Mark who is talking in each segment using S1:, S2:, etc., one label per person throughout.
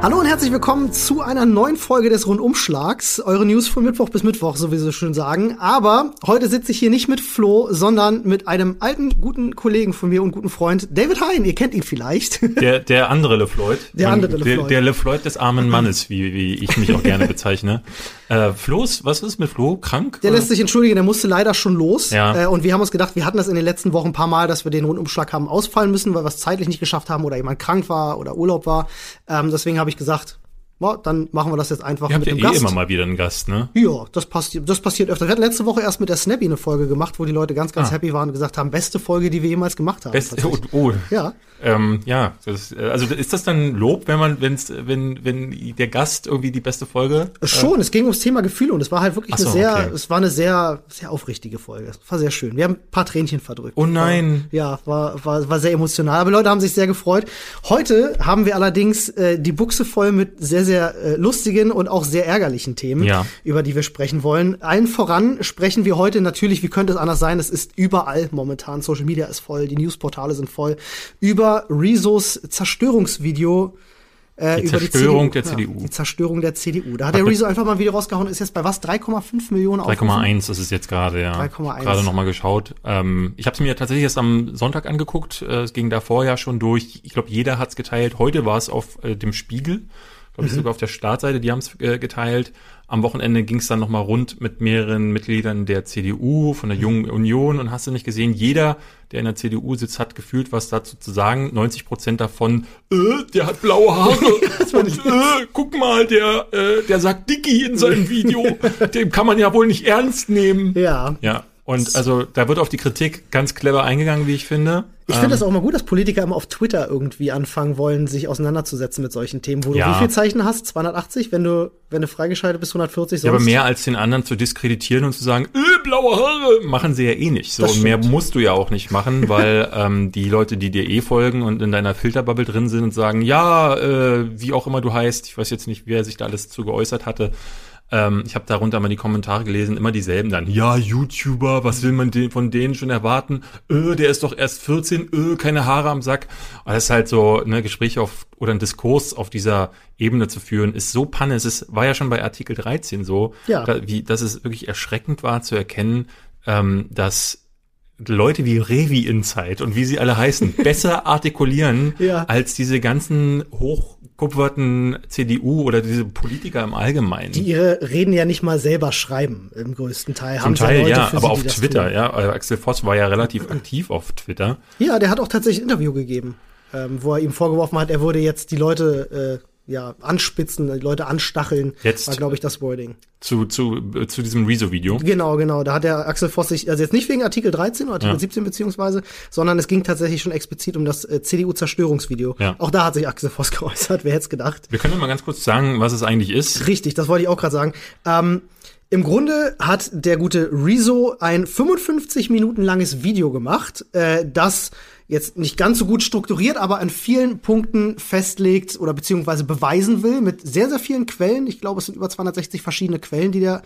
S1: Hallo und herzlich willkommen zu einer neuen Folge des Rundumschlags. Eure News von Mittwoch bis Mittwoch, so wie sie schön sagen. Aber heute sitze ich hier nicht mit Flo, sondern mit einem alten, guten Kollegen von mir und guten Freund, David Hein. Ihr kennt ihn vielleicht.
S2: Der, der andere LeFloid.
S1: Der andere LeFloid.
S2: Der, der LeFloid des armen Mannes, wie, wie ich mich auch gerne bezeichne. Äh, Flo's, was ist mit Flo? Krank?
S1: Der lässt sich entschuldigen, der musste leider schon los.
S2: Ja.
S1: Äh, und wir haben uns gedacht, wir hatten das in den letzten Wochen ein paar Mal, dass wir den Rundumschlag haben ausfallen müssen, weil wir es zeitlich nicht geschafft haben oder jemand krank war oder Urlaub war. Ähm, deswegen habe ich gesagt, ja, dann machen wir das jetzt einfach
S2: Ihr
S1: mit
S2: ja
S1: dem
S2: eh
S1: Gast.
S2: immer mal wieder einen Gast, ne?
S1: Ja, das passiert, das passiert öfter. Wir hatten letzte Woche erst mit der Snappy eine Folge gemacht, wo die Leute ganz, ganz
S2: Ah.
S1: happy waren und gesagt haben, beste Folge, die wir jemals gemacht haben.
S2: Best, oh, oh,
S1: Ja.
S2: ähm, ja, das, äh, also ist das dann Lob, wenn man, wenn's, wenn, wenn der Gast irgendwie die beste Folge?
S1: Schon, es ging ums Thema Gefühle und es war halt wirklich
S2: so,
S1: eine sehr,
S2: okay.
S1: es war eine sehr, sehr aufrichtige Folge. Es war sehr schön. Wir haben ein paar Tränchen verdrückt.
S2: Oh nein.
S1: War, ja, war, war, war sehr emotional. Aber Leute haben sich sehr gefreut. Heute haben wir allerdings äh, die Buchse voll mit sehr, sehr äh, lustigen und auch sehr ärgerlichen Themen,
S2: Ja.
S1: über die wir sprechen wollen. Allen voran sprechen wir heute natürlich, wie könnte es anders sein? Es ist überall momentan. Social Media ist voll, die Newsportale sind voll. Über Rezos Zerstörungsvideo. Äh,
S2: Die Zerstörung
S1: die
S2: der CDU.
S1: Die Zerstörung der CDU. Da hat der Rezo einfach mal ein Video rausgehauen, ist jetzt bei was? 3,5 Millionen Aufrufen?
S2: 3,1 ist es jetzt gerade, ja.
S1: 3,1.
S2: Gerade nochmal geschaut. Ähm, ich habe es mir tatsächlich erst am Sonntag angeguckt. Äh, es ging davor ja schon durch. Ich glaube, jeder hat es geteilt. Heute war es auf äh, dem Spiegel. Glaube ich sogar auf der Startseite, die haben es äh, geteilt. Am Wochenende ging es dann nochmal rund mit mehreren Mitgliedern der CDU, von der Jungen Union und hast du nicht gesehen, jeder, der in der CDU sitzt, hat gefühlt was dazu zu sagen. 90 Prozent davon, äh, der hat blaue Haare. und, äh, guck mal, der, äh, der sagt Dicky in seinem Video. Dem kann man ja wohl nicht ernst nehmen.
S1: Ja.
S2: Ja, und also da wird auf die Kritik ganz clever eingegangen, wie ich finde.
S1: Ich finde das auch mal gut, dass Politiker immer auf Twitter irgendwie anfangen wollen, sich auseinanderzusetzen mit solchen Themen, wo du
S2: Ja.
S1: wie viel Zeichen hast? 280? Wenn du, wenn du freigeschaltet bist, 140
S2: Ja, aber
S1: sonst?
S2: mehr als den anderen zu diskreditieren und zu sagen, äh, blaue Haare, machen sie ja eh nicht. So, und mehr musst du ja auch nicht machen, weil ähm, die Leute, die dir eh folgen und in deiner Filterbubble drin sind und sagen, ja, äh, wie auch immer du heißt, ich weiß jetzt nicht, wer sich da alles zu geäußert hatte, ähm, ich habe darunter mal die Kommentare gelesen, immer dieselben dann. Ja, YouTuber, was will man den, von denen schon erwarten? Äh, der ist doch erst 14, äh, keine Haare am Sack. Aber das ist halt so, ne, Gespräche auf oder ein Diskurs auf dieser Ebene zu führen, ist so panne. Es ist, war ja schon bei Artikel 13 so,
S1: Ja.
S2: da, wie, dass es wirklich erschreckend war zu erkennen, ähm, dass Leute wie Revi Insight und wie sie alle heißen, besser artikulieren
S1: Ja.
S2: als diese ganzen hochkupferten CDU oder diese Politiker im Allgemeinen.
S1: Die ihre Reden ja nicht mal selber schreiben, im größten Teil.
S2: Zum
S1: Haben sie
S2: Teil ja,
S1: für
S2: aber
S1: sie,
S2: auf Twitter, ja. Also Axel Voss war ja relativ aktiv auf Twitter.
S1: Ja, der hat auch tatsächlich ein Interview gegeben, ähm, wo er ihm vorgeworfen hat, er würde jetzt die Leute, äh, ja, anspitzen, die Leute anstacheln.
S2: Jetzt-
S1: War, glaube ich, das Wording.
S2: Zu, zu, äh, zu diesem Rezo-Video.
S1: Genau, genau. Da hat der Axel Voss sich, also jetzt nicht wegen Artikel 13 oder Artikel
S2: Ja.
S1: 17 beziehungsweise, sondern es ging tatsächlich schon explizit um das äh, CDU-Zerstörungsvideo.
S2: Ja.
S1: Auch da hat sich Axel Voss geäußert, wer hätte es gedacht.
S2: Wir können mal ganz kurz sagen, was es eigentlich ist.
S1: Richtig, das wollte ich auch gerade sagen. Ähm, Im Grunde hat der gute Rezo ein 55 Minuten langes Video gemacht, äh, das jetzt nicht ganz so gut strukturiert, aber an vielen Punkten festlegt oder beziehungsweise beweisen will mit sehr, sehr vielen Quellen. Ich glaube, es sind über 260 verschiedene Quellen, die der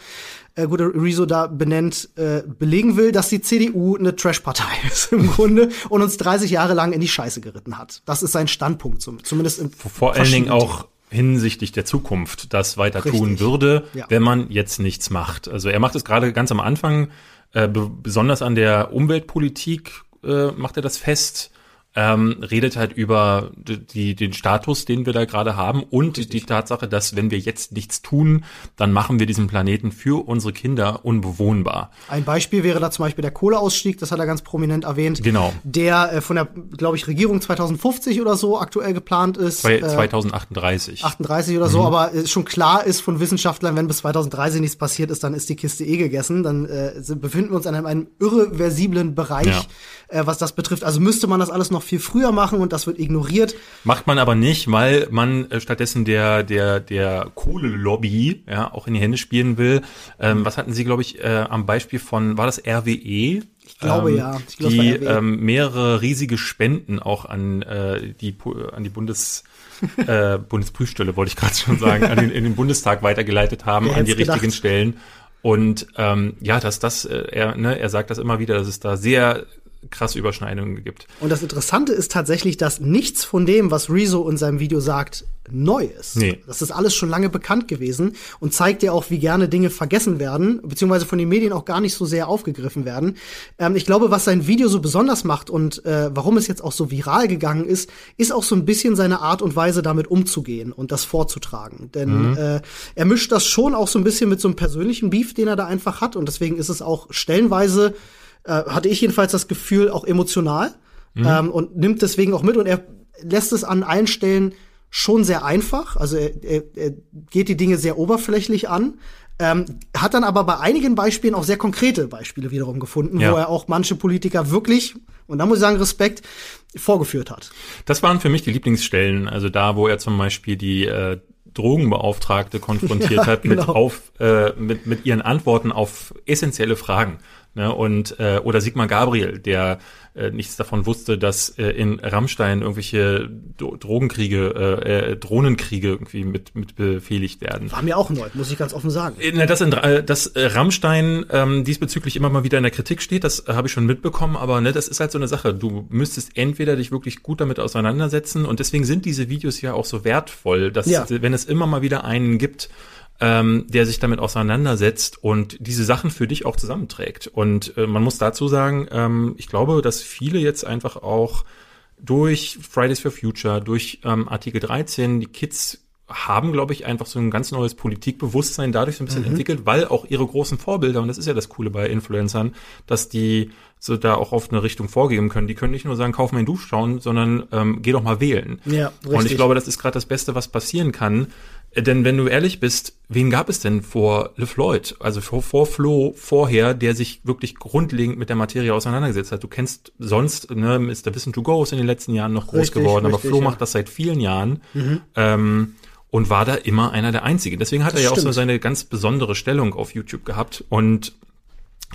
S1: äh, gute Rezo da benennt, äh, belegen will, dass die CDU eine Trash-Partei ist im Grunde und uns 30 Jahre lang in die Scheiße geritten hat. Das ist sein Standpunkt, zum, zumindest im
S2: Vor allen Dingen auch hinsichtlich der Zukunft das weiter tun
S1: Richtig.
S2: würde,
S1: Ja.
S2: wenn man jetzt nichts macht. Also er macht es gerade ganz am Anfang, äh, be besonders an der Umweltpolitik äh, macht er das fest, ähm, redet halt über die, den Status, den wir da gerade haben und die Tatsache, dass wenn wir jetzt nichts tun, dann machen wir diesen Planeten für unsere Kinder unbewohnbar.
S1: Ein Beispiel wäre da zum Beispiel der Kohleausstieg, das hat er ganz prominent erwähnt.
S2: Genau.
S1: Der äh, von der, glaube ich, Regierung 2050 oder so aktuell geplant ist.
S2: Zwei,
S1: äh,
S2: 2038.
S1: 38 oder
S2: Mhm.
S1: so, aber äh, schon klar ist von Wissenschaftlern, wenn bis 2030 nichts passiert ist, dann ist die Kiste eh gegessen. Dann äh, befinden wir uns in einem, einem irreversiblen Bereich,
S2: Ja.
S1: äh, was das betrifft. Also müsste man das alles noch viel früher machen und das wird ignoriert.
S2: Macht man aber nicht, weil man äh, stattdessen der, der, der Kohlelobby ja, auch in die Hände spielen will. Ähm, was hatten Sie, glaube ich, äh, am Beispiel von, war das RWE?
S1: Ich glaube,
S2: ähm,
S1: ja. Ich glaube, es
S2: die
S1: RWE.
S2: ähm, mehrere riesige Spenden auch an äh, die an die Bundes äh, Bundesprüfstelle wollte ich gerade schon sagen, an den, in den Bundestag weitergeleitet haben
S1: Wer
S2: an die
S1: gedacht?
S2: richtigen Stellen. Und ähm, ja, dass das, äh, er, ne, er sagt das immer wieder, dass es da sehr krasse Überschneidungen gibt.
S1: Und das Interessante ist tatsächlich, dass nichts von dem, was Rezo in seinem Video sagt, neu ist.
S2: Nee.
S1: Das ist alles schon lange bekannt gewesen und zeigt ja auch, wie gerne Dinge vergessen werden, beziehungsweise von den Medien auch gar nicht so sehr aufgegriffen werden. Ähm, ich glaube, was sein Video so besonders macht und äh, warum es jetzt auch so viral gegangen ist, ist auch so ein bisschen seine Art und Weise, damit umzugehen und das vorzutragen. Denn mhm. äh, er mischt das schon auch so ein bisschen mit so einem persönlichen Beef, den er da einfach hat. Und deswegen ist es auch stellenweise, äh, hatte ich jedenfalls das Gefühl, auch emotional mhm. ähm, und nimmt deswegen auch mit und er lässt es an allen Stellen schon sehr einfach. Also er, er, er geht die Dinge sehr oberflächlich an. Ähm, hat dann aber bei einigen Beispielen auch sehr konkrete Beispiele wiederum gefunden, ja. wo er auch manche Politiker wirklich, und da muss ich sagen, Respekt, vorgeführt hat.
S2: Das waren für mich die Lieblingsstellen. Also da, wo er zum Beispiel die äh, Drogenbeauftragte konfrontiert ja, hat mit, genau. auf, äh, mit, mit ihren Antworten auf essentielle Fragen. Ne? Und äh, oder Sigmar Gabriel, der äh, nichts davon wusste, dass äh, in Rammstein irgendwelche Do Drogenkriege, äh, äh, Drohnenkriege irgendwie mit, mit befehligt werden.
S1: War mir auch neu, muss ich ganz offen sagen.
S2: Äh, dass, in, äh, dass äh, Rammstein ähm, diesbezüglich immer mal wieder in der Kritik steht, das äh, habe ich schon mitbekommen, aber ne, das ist halt so eine Sache. Du müsstest entweder dich wirklich gut damit auseinandersetzen und deswegen sind diese Videos ja auch so wertvoll, dass ja. wenn es immer mal wieder einen gibt, ähm, der sich damit auseinandersetzt und diese Sachen für dich auch zusammenträgt. Und äh, man muss dazu sagen, ähm, ich glaube, dass viele jetzt einfach auch durch Fridays for Future, durch ähm, Artikel 13, die Kids haben, glaube ich, einfach so ein ganz neues Politikbewusstsein dadurch so ein bisschen mhm. entwickelt, weil auch ihre großen Vorbilder, und das ist ja das Coole bei Influencern, dass die so da auch oft eine Richtung vorgeben können. Die können nicht nur sagen, kauf mir ein Duschschauen, sondern ähm, geh doch mal wählen.
S1: Ja,
S2: richtig. Und ich glaube, das ist gerade das Beste, was passieren kann, denn wenn du ehrlich bist, wen gab es denn vor LeFloid, also vor, vor Flo vorher, der sich wirklich grundlegend mit der Materie auseinandergesetzt hat? Du kennst sonst, ne, Mr. Wissen to Go ist in den letzten Jahren noch groß richtig, geworden, richtig, aber Flo ja. macht das seit vielen Jahren. Mhm. Ähm, und war da immer einer der Einzigen. Deswegen hat das er ja stimmt. auch so seine ganz besondere Stellung auf YouTube gehabt. Und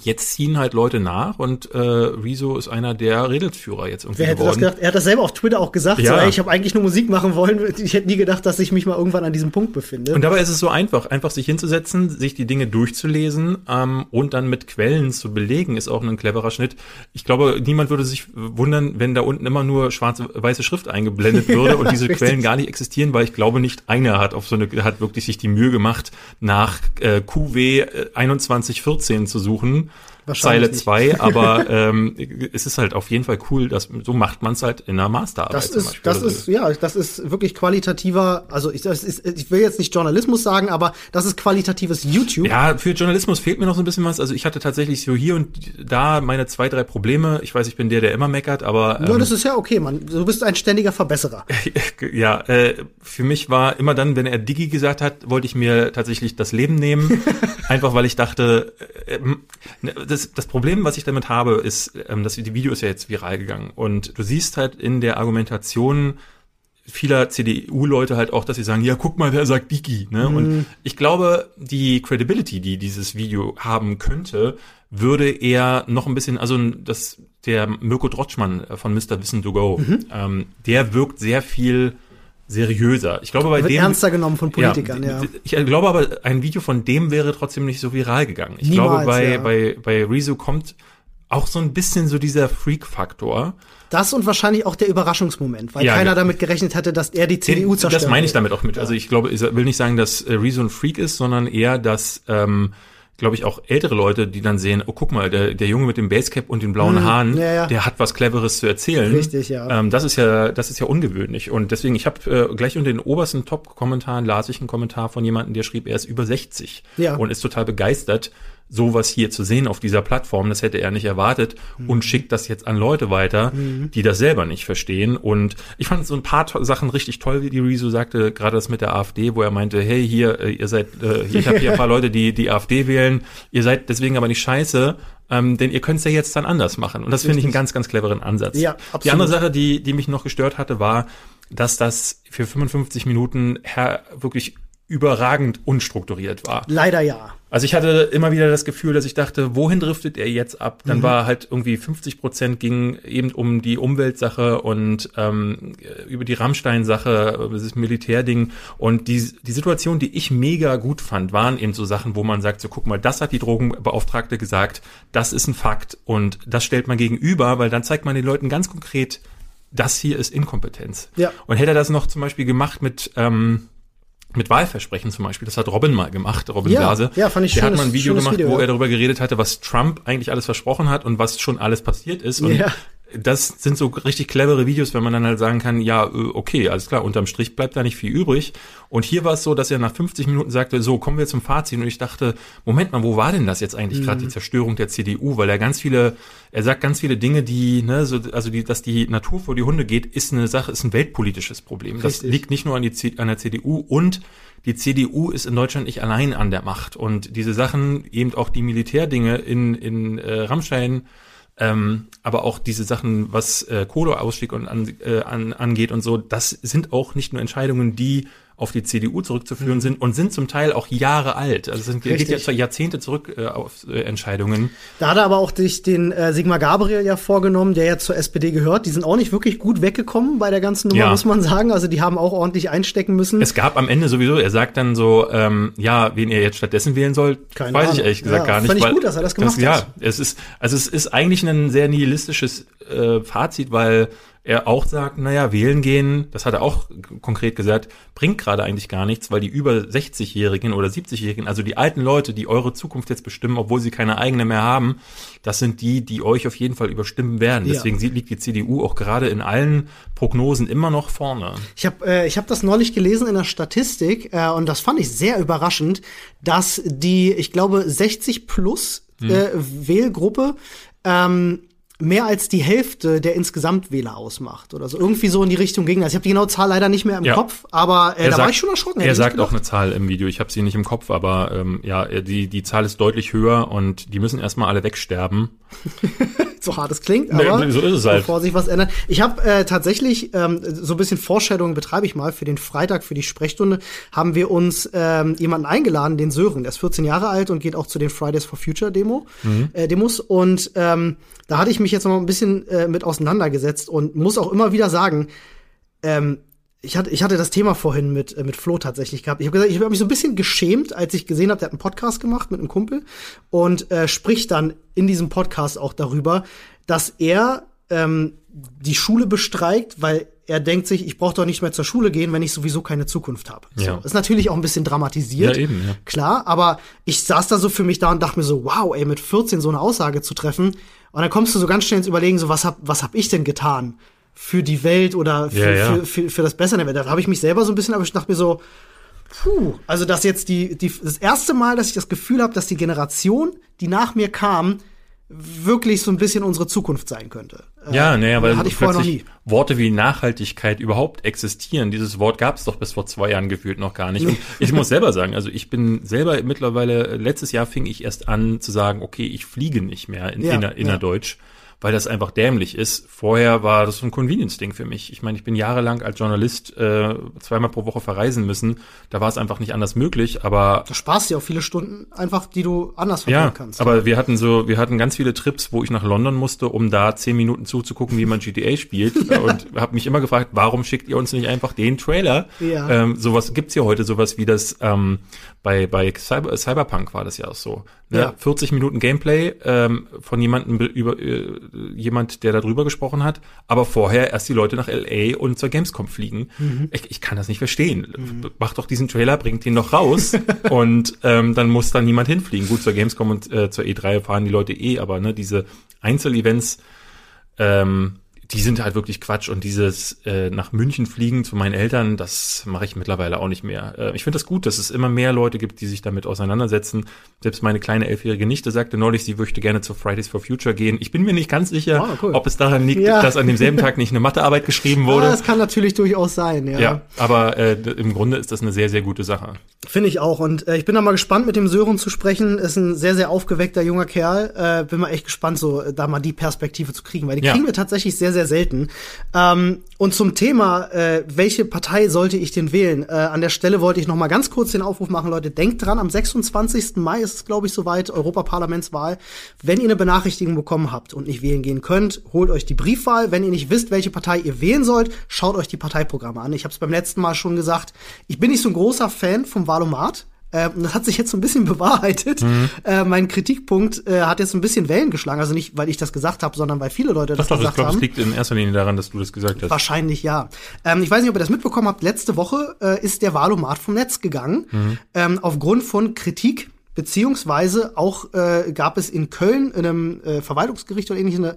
S2: jetzt ziehen halt Leute nach und äh, Rezo ist einer der Redelsführer jetzt irgendwie
S1: Wer hätte
S2: geworden.
S1: das gedacht? Er hat das selber auf Twitter auch gesagt. Ja. So, ey, ich habe eigentlich nur Musik machen wollen. Ich hätte nie gedacht, dass ich mich mal irgendwann an diesem Punkt befinde.
S2: Und dabei ist es so einfach, einfach sich hinzusetzen, sich die Dinge durchzulesen ähm, und dann mit Quellen zu belegen, ist auch ein cleverer Schnitt. Ich glaube, niemand würde sich wundern, wenn da unten immer nur schwarze weiße Schrift eingeblendet würde ja, und diese richtig. Quellen gar nicht existieren, weil ich glaube nicht einer hat auf so eine hat wirklich sich die Mühe gemacht, nach äh, QW 2114 zu suchen Zeile 2, aber ähm, es ist halt auf jeden Fall cool, dass so macht man es halt in einer Masterarbeit.
S1: Das ist, das also ist, ja, das ist wirklich qualitativer, also ich, das ist, ich will jetzt nicht Journalismus sagen, aber das ist qualitatives YouTube.
S2: Ja, für Journalismus fehlt mir noch so ein bisschen was. Also ich hatte tatsächlich so hier und da meine zwei, drei Probleme. Ich weiß, ich bin der, der immer meckert, aber.
S1: Ähm, ja, das ist ja okay, man. Du bist ein ständiger Verbesserer.
S2: ja, äh, für mich war immer dann, wenn er Digi gesagt hat, wollte ich mir tatsächlich das Leben nehmen. einfach weil ich dachte, äh, äh das das, das Problem, was ich damit habe, ist, ähm, dass die Video ist ja jetzt viral gegangen und du siehst halt in der Argumentation vieler CDU-Leute halt auch, dass sie sagen, ja, guck mal, wer sagt Digi, ne? Mhm. Und ich glaube, die Credibility, die dieses Video haben könnte, würde eher noch ein bisschen, also das, der Mirko Drotschmann von Mr. Wissen to Go, mhm. ähm, der wirkt sehr viel seriöser. Ich glaube, bei
S1: wird
S2: dem
S1: ernster genommen von Politikern, ja. ja.
S2: Ich glaube aber, ein Video von dem wäre trotzdem nicht so viral gegangen. Ich Niemals, glaube, bei, ja. bei, bei Rezo kommt auch so ein bisschen so dieser Freak-Faktor.
S1: Das und wahrscheinlich auch der Überraschungsmoment, weil ja, keiner ja. damit gerechnet hätte, dass er die CDU zerstört.
S2: Das meine ich damit auch mit. Also ich glaube, ich will nicht sagen, dass äh, Rezo ein Freak ist, sondern eher, dass ähm, glaube ich, auch ältere Leute, die dann sehen, oh, guck mal, der, der Junge mit dem Basecap und den blauen hm, Haaren, ja, ja. der hat was Cleveres zu erzählen.
S1: Richtig, ja.
S2: Ähm, das ist ja, das ist ja ungewöhnlich. Und deswegen, ich habe äh, gleich unter den obersten Top-Kommentaren las ich einen Kommentar von jemandem, der schrieb, er ist über 60 ja. und ist total begeistert sowas hier zu sehen auf dieser Plattform, das hätte er nicht erwartet mhm. und schickt das jetzt an Leute weiter, mhm. die das selber nicht verstehen. Und ich fand so ein paar Sachen richtig toll, wie die Rezo sagte, gerade das mit der AfD, wo er meinte, hey, hier, äh, ihr seid, äh, ich habe hier ein paar Leute, die die AfD wählen, ihr seid deswegen aber nicht scheiße, ähm, denn ihr könnt es ja jetzt dann anders machen. Und das finde ich einen ganz, ganz cleveren Ansatz.
S1: Ja, absolut.
S2: Die andere Sache, die, die mich noch gestört hatte, war, dass das für 55 Minuten her wirklich überragend unstrukturiert war.
S1: Leider ja.
S2: Also ich hatte immer wieder das Gefühl, dass ich dachte, wohin driftet er jetzt ab? Dann mhm. war halt irgendwie 50 Prozent ging eben um die Umweltsache und ähm, über die Rammstein-Sache, das Militärding. Und die, die Situation, die ich mega gut fand, waren eben so Sachen, wo man sagt, so guck mal, das hat die Drogenbeauftragte gesagt, das ist ein Fakt und das stellt man gegenüber, weil dann zeigt man den Leuten ganz konkret, das hier ist Inkompetenz. Ja. Und hätte er das noch zum Beispiel gemacht mit ähm, mit Wahlversprechen zum Beispiel. Das hat Robin mal gemacht, Robin
S1: ja,
S2: Blase.
S1: Ja, fand ich
S2: Der
S1: schönes,
S2: hat mal ein Video gemacht,
S1: Video,
S2: wo
S1: ja.
S2: er darüber geredet hatte, was Trump eigentlich alles versprochen hat und was schon alles passiert ist. Und
S1: Ja.
S2: Das sind so richtig clevere Videos, wenn man dann halt sagen kann, ja, äh, okay, alles klar, unterm Strich bleibt da nicht viel übrig. Und hier war es so, dass er nach 50 Minuten sagte, so, kommen wir zum Fazit. Und ich dachte, Moment mal, wo war denn das jetzt eigentlich gerade, die Zerstörung der CDU? Weil er ganz viele, er sagt ganz viele Dinge, die, ne, so, also die, dass die Natur vor die Hunde geht, ist eine Sache, ist ein weltpolitisches Problem. Das
S1: Richtig.
S2: liegt nicht nur an, die, C- an der CDU und die CDU ist in Deutschland nicht allein an der Macht. Und diese Sachen, eben auch die Militärdinge in, in äh, Rammstein, ähm, aber auch diese Sachen, was äh, Kohleausstieg und an, äh, an, angeht und so, das sind auch nicht nur Entscheidungen, die auf die CDU zurückzuführen sind und sind zum Teil auch Jahre alt. Also es geht ja Jahrzehnte zurück äh, auf äh, Entscheidungen.
S1: Da hat er aber auch sich den äh, Sigmar Gabriel ja vorgenommen, der ja zur SPD gehört. Die sind auch nicht wirklich gut weggekommen bei der ganzen Nummer,
S2: Ja.
S1: muss man sagen. Also die haben auch ordentlich einstecken müssen.
S2: Es gab am Ende sowieso, er sagt dann so, ähm, ja, wen ihr jetzt stattdessen wählen sollt,
S1: Keine
S2: weiß ich
S1: Ahnung.
S2: ehrlich gesagt
S1: Ja,
S2: gar nicht.
S1: fand ich gut, dass er das gemacht
S2: ja,
S1: hat.
S2: es ist, also es ist eigentlich ein sehr nihilistisches äh, Fazit, weil er auch sagt, naja, wählen gehen, das hat er auch konkret gesagt, bringt gerade eigentlich gar nichts, weil die über 60-Jährigen oder 70-Jährigen, also die alten Leute, die eure Zukunft jetzt bestimmen, obwohl sie keine eigene mehr haben, das sind die, die euch auf jeden Fall überstimmen werden. Deswegen liegt die CDU auch gerade in allen Prognosen immer noch vorne.
S1: Ich habe äh, ich hab das neulich gelesen in der Statistik äh, und das fand ich sehr überraschend, dass die, ich glaube, 60 plus äh, Wählgruppe ähm, mehr als die Hälfte der Insgesamtwähler ausmacht oder so. Irgendwie so in die Richtung ging. Also ich habe die genaue Zahl leider nicht mehr im
S2: Ja.
S1: Kopf, aber äh, da war ich schon erschrocken.
S2: Er sagt auch eine Zahl im Video. Ich habe sie nicht im Kopf, aber ähm, ja, die die Zahl ist deutlich höher und die müssen erstmal alle wegsterben.
S1: so hart es klingt,
S2: Nee,
S1: aber
S2: so ist es halt.
S1: bevor sich was ändert. Ich habe äh, tatsächlich ähm, so ein bisschen Foreshadowing betreibe ich mal für den Freitag für die Sprechstunde haben wir uns ähm, jemanden eingeladen, den Sören, der ist 14 Jahre alt und geht auch zu den Fridays for Future Demo
S2: Mhm.
S1: äh, Demos und ähm, da hatte ich mich jetzt noch mal ein bisschen äh, mit auseinandergesetzt und muss auch immer wieder sagen, ähm, ich hatte, ich hatte das Thema vorhin mit, äh, mit Flo tatsächlich gehabt. Ich habe gesagt, ich habe mich so ein bisschen geschämt, als ich gesehen habe, der hat einen Podcast gemacht mit einem Kumpel und äh, spricht dann in diesem Podcast auch darüber, dass er ähm, die Schule bestreikt, weil er denkt sich, ich brauche doch nicht mehr zur Schule gehen, wenn ich sowieso keine Zukunft habe.
S2: Ja.
S1: So, ist natürlich auch ein bisschen dramatisiert.
S2: Ja, eben, ja.
S1: Klar, aber ich saß da so für mich da und dachte mir so, wow, ey, mit 14 so eine Aussage zu treffen. Und dann kommst du so ganz schnell ins Überlegen, so, was hab, was hab ich denn getan? Für die Welt oder für,
S2: Ja, ja.
S1: Für, für, für das Bessere der Welt. Da habe ich mich selber so ein bisschen, aber ich dachte mir so, puh, also dass jetzt die, die das erste Mal, dass ich das Gefühl habe, dass die Generation, die nach mir kam, wirklich so ein bisschen unsere Zukunft sein könnte.
S2: Ja,
S1: Äh,
S2: naja, weil
S1: hatte ich vorher noch nie.
S2: Worte wie Nachhaltigkeit überhaupt existieren. Dieses Wort gab es doch bis vor zwei Jahren gefühlt noch gar nicht. Und ich muss selber sagen, also ich bin selber mittlerweile, letztes Jahr fing ich erst an zu sagen, okay, ich fliege nicht mehr in
S1: Ja,
S2: inner,
S1: ja.
S2: Weil das einfach dämlich ist. Vorher war das so ein Convenience-Ding für mich. Ich meine, ich bin jahrelang als Journalist äh, zweimal pro Woche verreisen müssen. Da war es einfach nicht anders möglich, aber
S1: Du sparst dir auch viele Stunden einfach, die du anders verbringen
S2: ja,
S1: kannst.
S2: aber wir hatten so, wir hatten ganz viele Trips, wo ich nach London musste, um da zehn Minuten zuzugucken, wie man GTA spielt. und habe mich immer gefragt, warum schickt ihr uns nicht einfach den Trailer?
S1: Ja.
S2: Ähm, sowas gibt's hier heute, sowas wie das ähm, bei bei Cyber, Cyberpunk war das ja auch so. Ne?
S1: Ja.
S2: 40 Minuten Gameplay ähm, von jemandem be- über äh, jemand, der da drüber gesprochen hat, aber vorher erst die Leute nach LA und zur Gamescom fliegen.
S1: Mhm.
S2: Ich, ich kann das nicht verstehen. Macht doch diesen Trailer, bringt ihn doch raus und ähm, dann muss da niemand hinfliegen. Gut, zur Gamescom und äh, zur E3 fahren die Leute eh, aber ne, diese Einzelevents, ähm, die sind halt wirklich Quatsch und dieses äh, nach München fliegen zu meinen Eltern, das mache ich mittlerweile auch nicht mehr. Äh, ich finde das gut, dass es immer mehr Leute gibt, die sich damit auseinandersetzen. Selbst meine kleine elfjährige Nichte sagte neulich, sie möchte gerne zu Fridays for Future gehen. Ich bin mir nicht ganz sicher,
S1: Ah, cool.
S2: ob es daran liegt,
S1: Ja.
S2: dass an demselben Tag nicht eine Mathearbeit geschrieben
S1: Ah,
S2: wurde.
S1: das kann natürlich durchaus sein, ja.
S2: ja, aber äh, im Grunde ist das eine sehr, sehr gute Sache.
S1: Finde ich auch. Und äh, ich bin da mal gespannt, mit dem Sören zu sprechen. Ist ein sehr, sehr aufgeweckter junger Kerl. Äh, bin mal echt gespannt, so äh, da mal die Perspektive zu kriegen. Weil die
S2: Ja.
S1: kriegen wir tatsächlich sehr, sehr selten. Ähm, und zum Thema, äh, welche Partei sollte ich denn wählen? Äh, an der Stelle wollte ich noch mal ganz kurz den Aufruf machen, Leute, denkt dran, am 26. Mai ist es, glaube ich, soweit, Europaparlamentswahl. Wenn ihr eine Benachrichtigung bekommen habt und nicht wählen gehen könnt, holt euch die Briefwahl. Wenn ihr nicht wisst, welche Partei ihr wählen sollt, schaut euch die Parteiprogramme an. Ich habe es beim letzten Mal schon gesagt, ich bin nicht so ein großer Fan vom Wahlomat. Äh, das hat sich jetzt so ein bisschen bewahrheitet. Mhm. Äh, mein Kritikpunkt äh, hat jetzt ein bisschen Wellen geschlagen. Also nicht, weil ich das gesagt habe, sondern weil viele Leute das
S2: doch,
S1: gesagt
S2: ich glaub,
S1: haben.
S2: Ich glaube, es liegt in erster Linie daran, dass du das gesagt hast.
S1: Wahrscheinlich ja. Ähm, ich weiß nicht, ob ihr das mitbekommen habt. Letzte Woche äh, ist der Wahlomat vom Netz gegangen. Mhm. Ähm, aufgrund von Kritik beziehungsweise auch äh, gab es in Köln in einem äh, Verwaltungsgericht oder ähnliches eine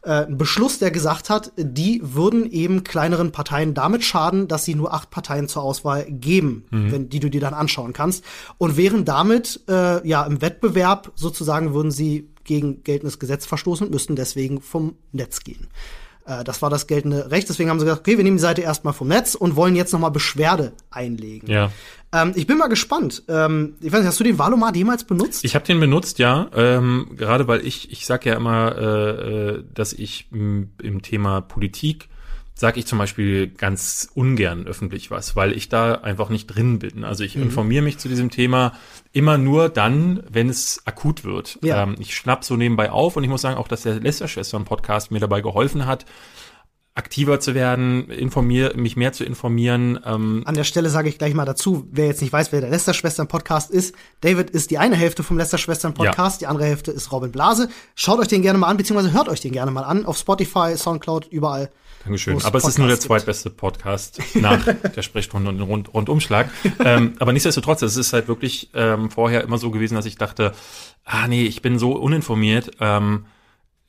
S1: äh, ein Beschluss, der gesagt hat, die würden eben kleineren Parteien damit schaden, dass sie nur acht Parteien zur Auswahl geben, mhm. wenn, die du dir dann anschauen kannst. Und wären damit äh, ja im Wettbewerb sozusagen würden sie gegen geltendes Gesetz verstoßen und müssten deswegen vom Netz gehen. Äh, das war das geltende Recht. Deswegen haben sie gesagt, okay, wir nehmen die Seite erstmal vom Netz und wollen jetzt nochmal Beschwerde einlegen.
S2: Ja.
S1: Ähm, ich bin mal gespannt. Ähm, ich weiß nicht, hast du den Valomat jemals benutzt?
S2: Ich habe den benutzt, ja. Ähm, gerade weil ich, ich sag ja immer, äh, äh dass ich im Thema Politik sage ich zum Beispiel ganz ungern öffentlich was, weil ich da einfach nicht drin bin. Also ich mhm. informiere mich zu diesem Thema immer nur dann, wenn es akut wird. Ja. Ähm, ich schnapp so nebenbei auf und ich muss sagen auch, dass der Lästerschwestern-Podcast mir dabei geholfen hat, aktiver zu werden, informier, mich mehr zu informieren.
S1: Ähm. An der Stelle sage ich gleich mal dazu, wer jetzt nicht weiß, wer der Lester-Schwestern-Podcast ist. David ist die eine Hälfte vom Lester-Schwestern-Podcast, ja. die andere Hälfte ist Robin Blase. Schaut euch den gerne mal an, beziehungsweise hört euch den gerne mal an, auf Spotify, Soundcloud, überall.
S2: Dankeschön. Aber es ist nur der zweitbeste Podcast nach der Sprechstunde und Rund Rundumschlag. ähm, aber nichtsdestotrotz, es ist halt wirklich ähm, vorher immer so gewesen, dass ich dachte, ah nee, ich bin so uninformiert. Ähm,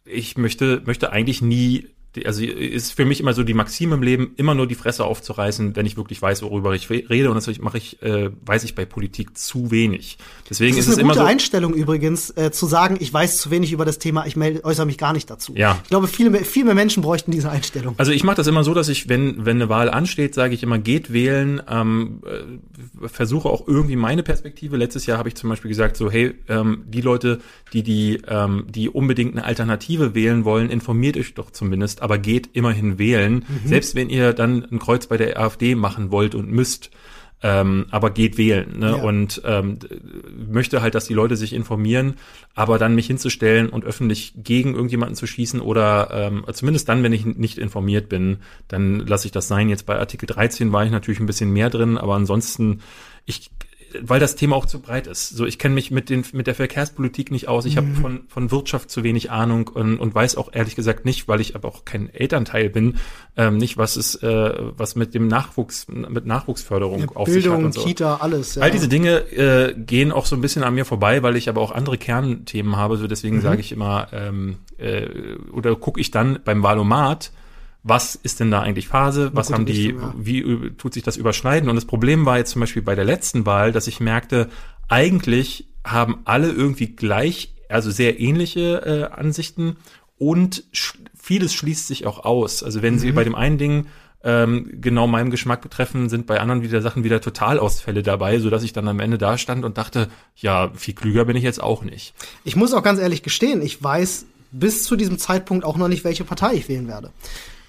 S2: ich möchte, möchte eigentlich nie also ist für mich immer so die Maxime im Leben, immer nur die Fresse aufzureißen, wenn ich wirklich weiß, worüber ich rede. Und das mache ich, äh, weiß ich bei Politik zu wenig. Deswegen das ist, ist es
S1: eine gute
S2: so,
S1: Einstellung übrigens, äh, zu sagen, ich weiß zu wenig über das Thema, ich melde, äußere mich gar nicht dazu.
S2: Ja.
S1: Ich glaube, viel mehr, viel mehr Menschen bräuchten diese Einstellung.
S2: Also ich mache das immer so, dass ich, wenn, wenn eine Wahl ansteht, sage ich immer, geht wählen, ähm, äh, versuche auch irgendwie meine Perspektive. Letztes Jahr habe ich zum Beispiel gesagt, so, hey, ähm, die Leute, die, die, ähm, die unbedingt eine Alternative wählen wollen, informiert euch doch zumindest aber geht immerhin wählen, mhm. selbst wenn ihr dann ein Kreuz bei der AfD machen wollt und müsst. Ähm, aber geht wählen ne? Ja. und ähm, möchte halt, dass die Leute sich informieren, aber dann mich hinzustellen und öffentlich gegen irgendjemanden zu schießen oder ähm, zumindest dann, wenn ich nicht informiert bin, dann lasse ich das sein. Jetzt bei Artikel 13 war ich natürlich ein bisschen mehr drin, aber ansonsten ich weil das Thema auch zu breit ist. So, ich kenne mich mit den mit der Verkehrspolitik nicht aus. Ich mhm. habe von von Wirtschaft zu wenig Ahnung und, und weiß auch ehrlich gesagt nicht, weil ich aber auch kein Elternteil bin, ähm, nicht was ist äh, was mit dem Nachwuchs mit Nachwuchsförderung ja,
S1: auf Bildung, sich hat und so. Kita, alles.
S2: Ja. All diese Dinge äh, gehen auch so ein bisschen an mir vorbei, weil ich aber auch andere Kernthemen habe. So deswegen mhm. sage ich immer ähm, äh, oder gucke ich dann beim Valomat was ist denn da eigentlich Phase, was haben die, Richtung, ja. wie tut sich das überschneiden? Und das Problem war jetzt zum Beispiel bei der letzten Wahl, dass ich merkte, eigentlich haben alle irgendwie gleich, also sehr ähnliche äh, Ansichten und sch vieles schließt sich auch aus. Also wenn mhm. sie bei dem einen Ding ähm, genau meinem Geschmack betreffen, sind bei anderen wieder Sachen wieder Totalausfälle dabei, so dass ich dann am Ende da stand und dachte, ja, viel klüger bin ich jetzt auch nicht.
S1: Ich muss auch ganz ehrlich gestehen, ich weiß bis zu diesem Zeitpunkt auch noch nicht, welche Partei ich wählen werde.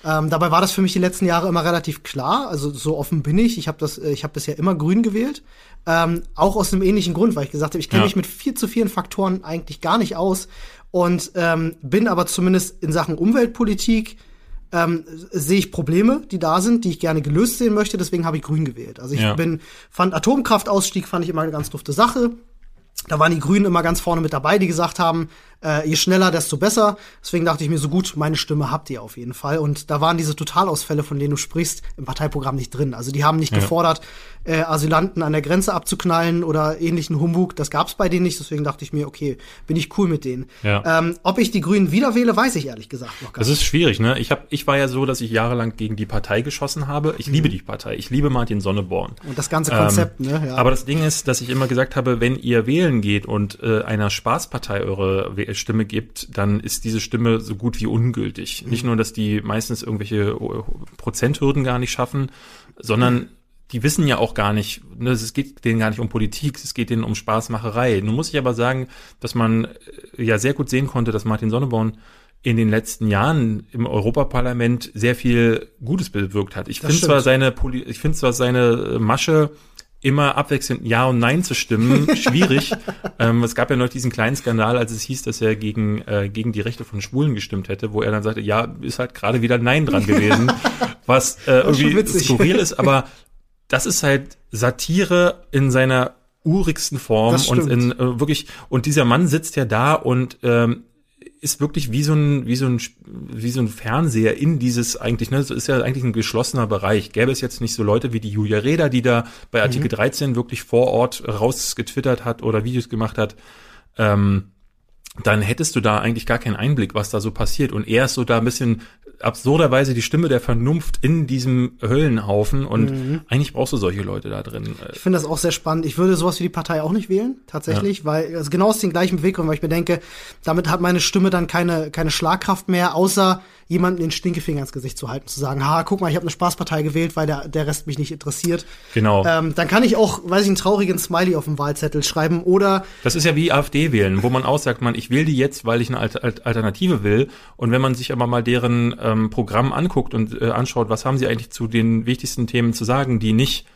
S1: Ähm, dabei war das für mich die letzten Jahre immer relativ klar. Also so offen bin ich. Ich habe das, äh, ich habe bisher immer Grün gewählt. Ähm, auch aus einem ähnlichen Grund, weil ich gesagt habe, ich kenne ja. mich mit viel zu vielen Faktoren eigentlich gar nicht aus und ähm, bin aber zumindest in Sachen Umweltpolitik ähm, sehe ich Probleme, die da sind, die ich gerne gelöst sehen möchte. Deswegen habe ich Grün gewählt. Also ich ja. bin fand Atomkraftausstieg fand ich immer eine ganz dufte Sache. Da waren die Grünen immer ganz vorne mit dabei, die gesagt haben, äh, je schneller, desto besser. Deswegen dachte ich mir, so gut, meine Stimme habt ihr auf jeden Fall. Und da waren diese Totalausfälle, von denen du sprichst, im Parteiprogramm nicht drin. Also die haben nicht ja. gefordert, äh, Asylanten an der Grenze abzuknallen oder ähnlichen Humbug. Das gab's bei denen nicht. Deswegen dachte ich mir, okay, bin ich cool mit denen. Ja. Ähm, ob ich die Grünen wieder wähle, weiß ich ehrlich gesagt noch
S2: gar nicht. Das ist schwierig, ne? Ich, hab, ich war ja so, dass ich jahrelang gegen die Partei geschossen habe. Ich mhm. liebe die Partei. Ich liebe Martin Sonneborn.
S1: Und das ganze Konzept,
S2: ähm, ne? Ja. Aber das Ding ist, dass ich immer gesagt habe, wenn ihr wählen geht und äh, einer Spaßpartei eure Stimme gibt, dann ist diese Stimme so gut wie ungültig. Mhm. Nicht nur, dass die meistens irgendwelche äh, Prozenthürden gar nicht schaffen, sondern mhm. die wissen ja auch gar nicht, ne, es geht denen gar nicht um Politik, es geht denen um Spaßmacherei. Nun muss ich aber sagen, dass man äh, ja sehr gut sehen konnte, dass Martin Sonneborn in den letzten Jahren im Europaparlament sehr viel Gutes bewirkt hat. Ich finde zwar seine, ich finde zwar seine Masche immer abwechselnd Ja und Nein zu stimmen, schwierig. ähm, es gab ja noch diesen kleinen Skandal, als es hieß, dass er gegen, äh, gegen die Rechte von Schwulen gestimmt hätte, wo er dann sagte, ja, ist halt gerade wieder Nein dran gewesen, was äh, irgendwie skurril ist, aber das ist halt Satire in seiner urigsten Form und in äh, wirklich und dieser Mann sitzt ja da und ähm, ist wirklich wie so ein wie so ein wie so ein Fernseher in dieses eigentlich ne das ist ja eigentlich ein geschlossener Bereich gäbe es jetzt nicht so Leute wie die Julia Reda die da bei Artikel mhm. 13 wirklich vor Ort rausgetwittert hat oder Videos gemacht hat ähm, dann hättest du da eigentlich gar keinen Einblick, was da so passiert. Und er ist so da ein bisschen absurderweise die Stimme der Vernunft in diesem Höllenhaufen. Und mhm. eigentlich brauchst du solche Leute da drin.
S1: Ich finde das auch sehr spannend. Ich würde sowas wie die Partei auch nicht wählen, tatsächlich, ja. weil also genau aus den gleichen Beweggründen, weil ich mir denke, damit hat meine Stimme dann keine, keine Schlagkraft mehr, außer jemanden den Stinkefinger ins Gesicht zu halten, zu sagen, ha, guck mal, ich habe eine Spaßpartei gewählt, weil der, der Rest mich nicht interessiert.
S2: Genau.
S1: Ähm, dann kann ich auch, weiß ich, einen traurigen Smiley auf dem Wahlzettel schreiben oder.
S2: Das ist ja wie AfD wählen, wo man aussagt, man, ich wähle die jetzt, weil ich eine Alternative will. Und wenn man sich aber mal deren ähm, Programm anguckt und äh, anschaut, was haben sie eigentlich zu den wichtigsten Themen zu sagen, die nicht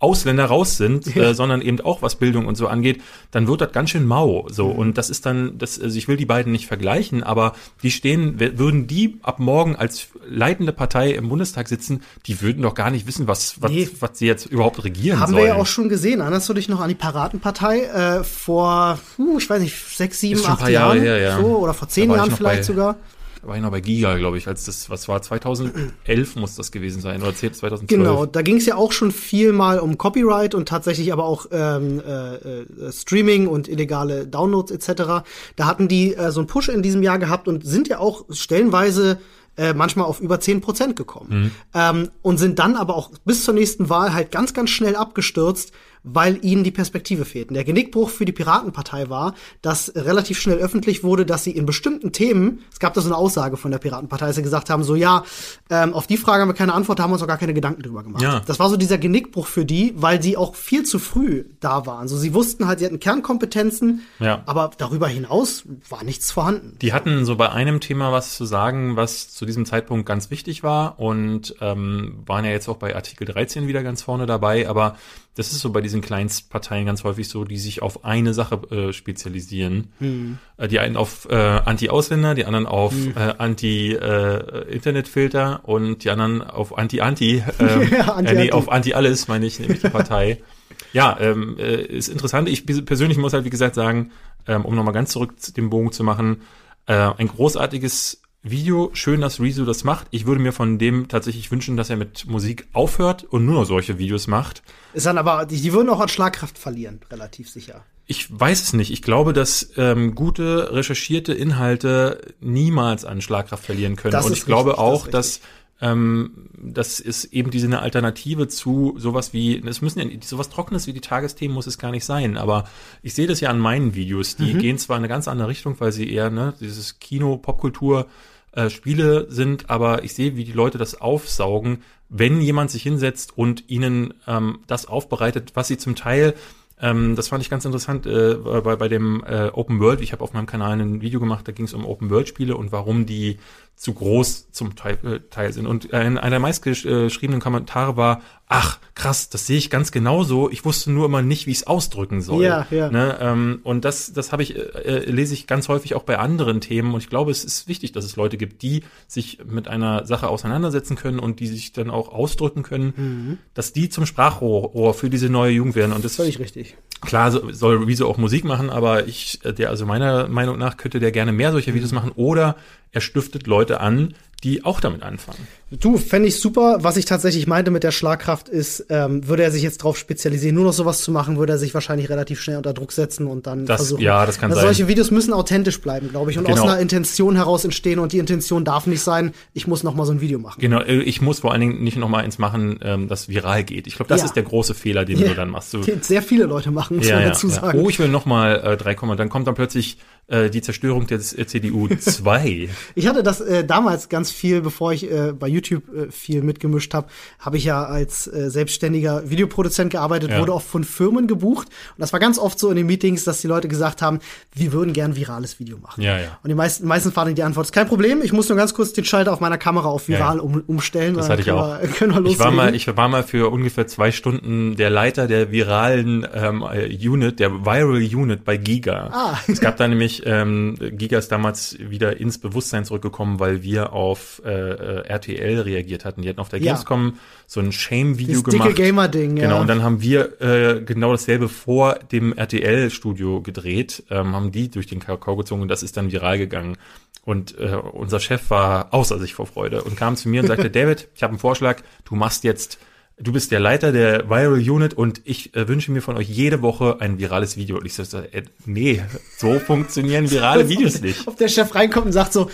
S2: Ausländer raus sind, äh, sondern eben auch was Bildung und so angeht, dann wird das ganz schön mau. So mhm. und das ist dann, das, also ich will die beiden nicht vergleichen, aber die stehen, würden die ab morgen als leitende Partei im Bundestag sitzen, die würden doch gar nicht wissen, was was, nee. was sie jetzt überhaupt regieren
S1: Haben
S2: sollen.
S1: wir ja auch schon gesehen. Erinnerst du dich noch an die Piratenpartei äh, vor, uh, ich weiß nicht, sechs, sieben, acht Jahren,
S2: her, ja.
S1: so oder vor zehn Jahren vielleicht sogar
S2: war ich noch bei Giga, glaube ich, als das, was war 2011 muss das gewesen sein oder 2012.
S1: Genau, da ging es ja auch schon viel mal um Copyright und tatsächlich aber auch ähm, äh, äh, Streaming und illegale Downloads etc. Da hatten die äh, so einen Push in diesem Jahr gehabt und sind ja auch stellenweise äh, manchmal auf über zehn Prozent gekommen. Mhm. Ähm, und sind dann aber auch bis zur nächsten Wahl halt ganz, ganz schnell abgestürzt, weil ihnen die Perspektive fehlten. Der Genickbruch für die Piratenpartei war, dass relativ schnell öffentlich wurde, dass sie in bestimmten Themen, es gab da so eine Aussage von der Piratenpartei, dass sie gesagt haben, so ja, ähm, auf die Frage haben wir keine Antwort, da haben wir uns auch gar keine Gedanken drüber gemacht. Ja. Das war so dieser Genickbruch für die, weil sie auch viel zu früh da waren. So sie wussten halt, sie hatten Kernkompetenzen, ja. aber darüber hinaus war nichts vorhanden.
S2: Die hatten so bei einem Thema was zu sagen, was zu diesem Zeitpunkt ganz wichtig war und ähm, waren ja jetzt auch bei Artikel 13 wieder ganz vorne dabei, aber das ist so bei diesen Kleinstparteien ganz häufig so, die sich auf eine Sache äh, spezialisieren. Mhm. Äh, die einen auf äh, Anti-Ausländer, die anderen auf mhm. äh, Anti-Internetfilter äh, und die anderen auf Anti-Anti. Ähm, ja, Anti, äh, nee, auf Anti-Alles, meine ich, nämlich die Partei. ja, ähm, äh, ist interessant. Ich persönlich muss halt, wie gesagt, sagen, ähm, um nochmal ganz zurück den Bogen zu machen, äh, ein großartiges Video, schön, dass Rezo das macht. Ich würde mir von dem tatsächlich wünschen, dass er mit Musik aufhört und nur noch solche Videos macht.
S1: Ist dann aber, die, die würden auch an Schlagkraft verlieren, relativ sicher.
S2: Ich weiß es nicht. Ich glaube, dass ähm, gute recherchierte Inhalte niemals an Schlagkraft verlieren können. Das und ich glaube richtig, auch, das dass ähm, das ist eben diese eine Alternative zu sowas wie, es müssen ja sowas Trockenes wie die Tagesthemen muss es gar nicht sein, aber ich sehe das ja an meinen Videos. Die mhm. gehen zwar in eine ganz andere Richtung, weil sie eher ne, dieses Kino, Popkultur, äh, Spiele sind, aber ich sehe, wie die Leute das aufsaugen, wenn jemand sich hinsetzt und ihnen ähm, das aufbereitet, was sie zum Teil ähm, das fand ich ganz interessant äh, bei, bei dem äh, Open World. Ich habe auf meinem Kanal ein Video gemacht, da ging es um Open World Spiele und warum die zu groß zum Teil, äh, Teil sind. Und äh, einer der meistgeschriebenen Kommentare war, ach, krass, das sehe ich ganz genauso. Ich wusste nur immer nicht, wie ich es ausdrücken soll.
S1: Ja, ja.
S2: Ne? Ähm, und das, das habe ich, äh, äh, lese ich ganz häufig auch bei anderen Themen. Und ich glaube, es ist wichtig, dass es Leute gibt, die sich mit einer Sache auseinandersetzen können und die sich dann auch ausdrücken können, mhm. dass die zum Sprachrohr für diese neue Jugend werden. Und das
S1: völlig richtig.
S2: Klar soll Rezo auch Musik machen, aber ich, äh, der, also meiner Meinung nach könnte der gerne mehr solcher Videos machen. Oder er stiftet Leute an, die auch damit anfangen.
S1: Du, fände ich super. Was ich tatsächlich meinte mit der Schlagkraft ist, ähm, würde er sich jetzt drauf spezialisieren, nur noch sowas zu machen, würde er sich wahrscheinlich relativ schnell unter Druck setzen und dann
S2: das,
S1: versuchen.
S2: Ja, das kann
S1: also
S2: sein.
S1: Solche Videos müssen authentisch bleiben, glaube ich, und genau. aus einer Intention heraus entstehen und die Intention darf nicht sein, ich muss noch mal so ein Video machen.
S2: Genau, äh, ich muss vor allen Dingen nicht noch mal eins machen, ähm, das viral geht. Ich glaube, das ja. ist der große Fehler, den ja. du dann machst. Du,
S1: sehr viele Leute machen, muss
S2: ja,
S1: man
S2: dazu sagen. Oh, ich will noch mal äh, drei kommen. Dann kommt dann plötzlich äh, die Zerstörung der äh, CDU 2.
S1: Ich hatte das äh, damals ganz viel, bevor ich äh, bei YouTube äh, viel mitgemischt habe, habe ich ja als äh, selbstständiger Videoproduzent gearbeitet,
S2: Ja.
S1: wurde oft von Firmen gebucht. Und das war ganz oft so in den Meetings, dass die Leute gesagt haben, wir würden gern virales Video machen.
S2: Ja, ja.
S1: Und die meisten, meistens war dann die Antwort, ist kein Problem, ich muss nur ganz kurz den Schalter auf meiner Kamera auf viral
S2: Ja.
S1: um, umstellen.
S2: Das hatte ich
S1: können
S2: auch.
S1: Wir, können wir
S2: Ich war
S1: loslegen.
S2: mal, ich war mal für ungefähr zwei Stunden der Leiter der viralen ähm, äh, Unit, der Viral Unit bei Giga.
S1: Ah.
S2: Es gab da nämlich, ähm, Giga ist damals wieder ins Bewusstsein zurückgekommen, weil wir auf äh, RTL reagiert hatten. Die hatten auf der
S1: Ja.
S2: Gamescom so ein Shame-Video
S1: Dieses dicke
S2: gemacht.
S1: Gamer-Ding, ja.
S2: Genau, und dann haben wir äh, genau dasselbe vor dem RTL-Studio gedreht, ähm, haben die durch den Kakao gezogen und das ist dann viral gegangen. Und äh, unser Chef war außer sich vor Freude und kam zu mir und sagte, David, ich habe einen Vorschlag, du machst jetzt, du bist der Leiter der Viral Unit und ich äh, wünsche mir von euch jede Woche ein virales Video. Und ich so, äh, nee, so funktionieren virale Videos nicht.
S1: Ob der Chef reinkommt und sagt so,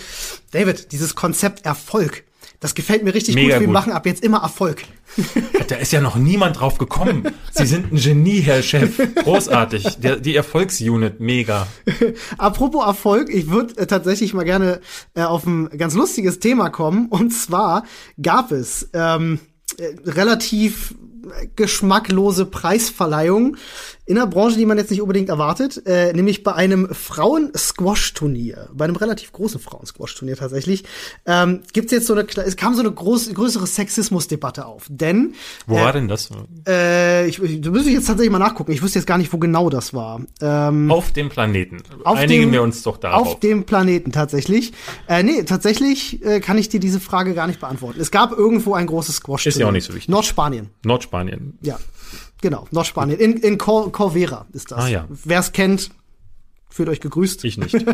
S1: David, dieses Konzept Erfolg, das gefällt mir richtig
S2: Mega
S1: gut, wir
S2: gut.
S1: machen ab jetzt immer Erfolg.
S2: Da ist ja noch niemand drauf gekommen. Sie sind ein Genie, Herr Chef. Großartig. Der, die Erfolgsunit, mega.
S1: Apropos Erfolg, ich würde äh, tatsächlich mal gerne äh, auf ein ganz lustiges Thema kommen. Und zwar gab es ähm, äh, relativ äh, geschmacklose Preisverleihungen in einer Branche, die man jetzt nicht unbedingt erwartet, äh, nämlich bei einem Frauen-Squash-Turnier, bei einem relativ großen Frauen-Squash-Turnier tatsächlich, ähm, gibt's jetzt so eine, es kam so eine groß, größere Sexismus-Debatte auf, denn
S2: Wo war denn das?
S1: äh, ich, ich, da müsste ich jetzt tatsächlich mal nachgucken. Ich wüsste jetzt gar nicht, wo genau das war. Ähm,
S2: Auf dem Planeten.
S1: auf
S2: Einigen
S1: dem-
S2: wir uns doch darauf.
S1: Auf dem Planeten tatsächlich. Äh, nee, tatsächlich äh, kann ich dir diese Frage gar nicht beantworten. Es gab irgendwo ein großes squash
S2: Ist ja auch nicht so wichtig.
S1: Nordspanien,
S2: Nordspanien.
S1: ja. Genau, Nordspanien. In, in Cor Corvera ist das.
S2: Ah, ja.
S1: Wer es kennt, fühlt euch gegrüßt.
S2: Ich nicht.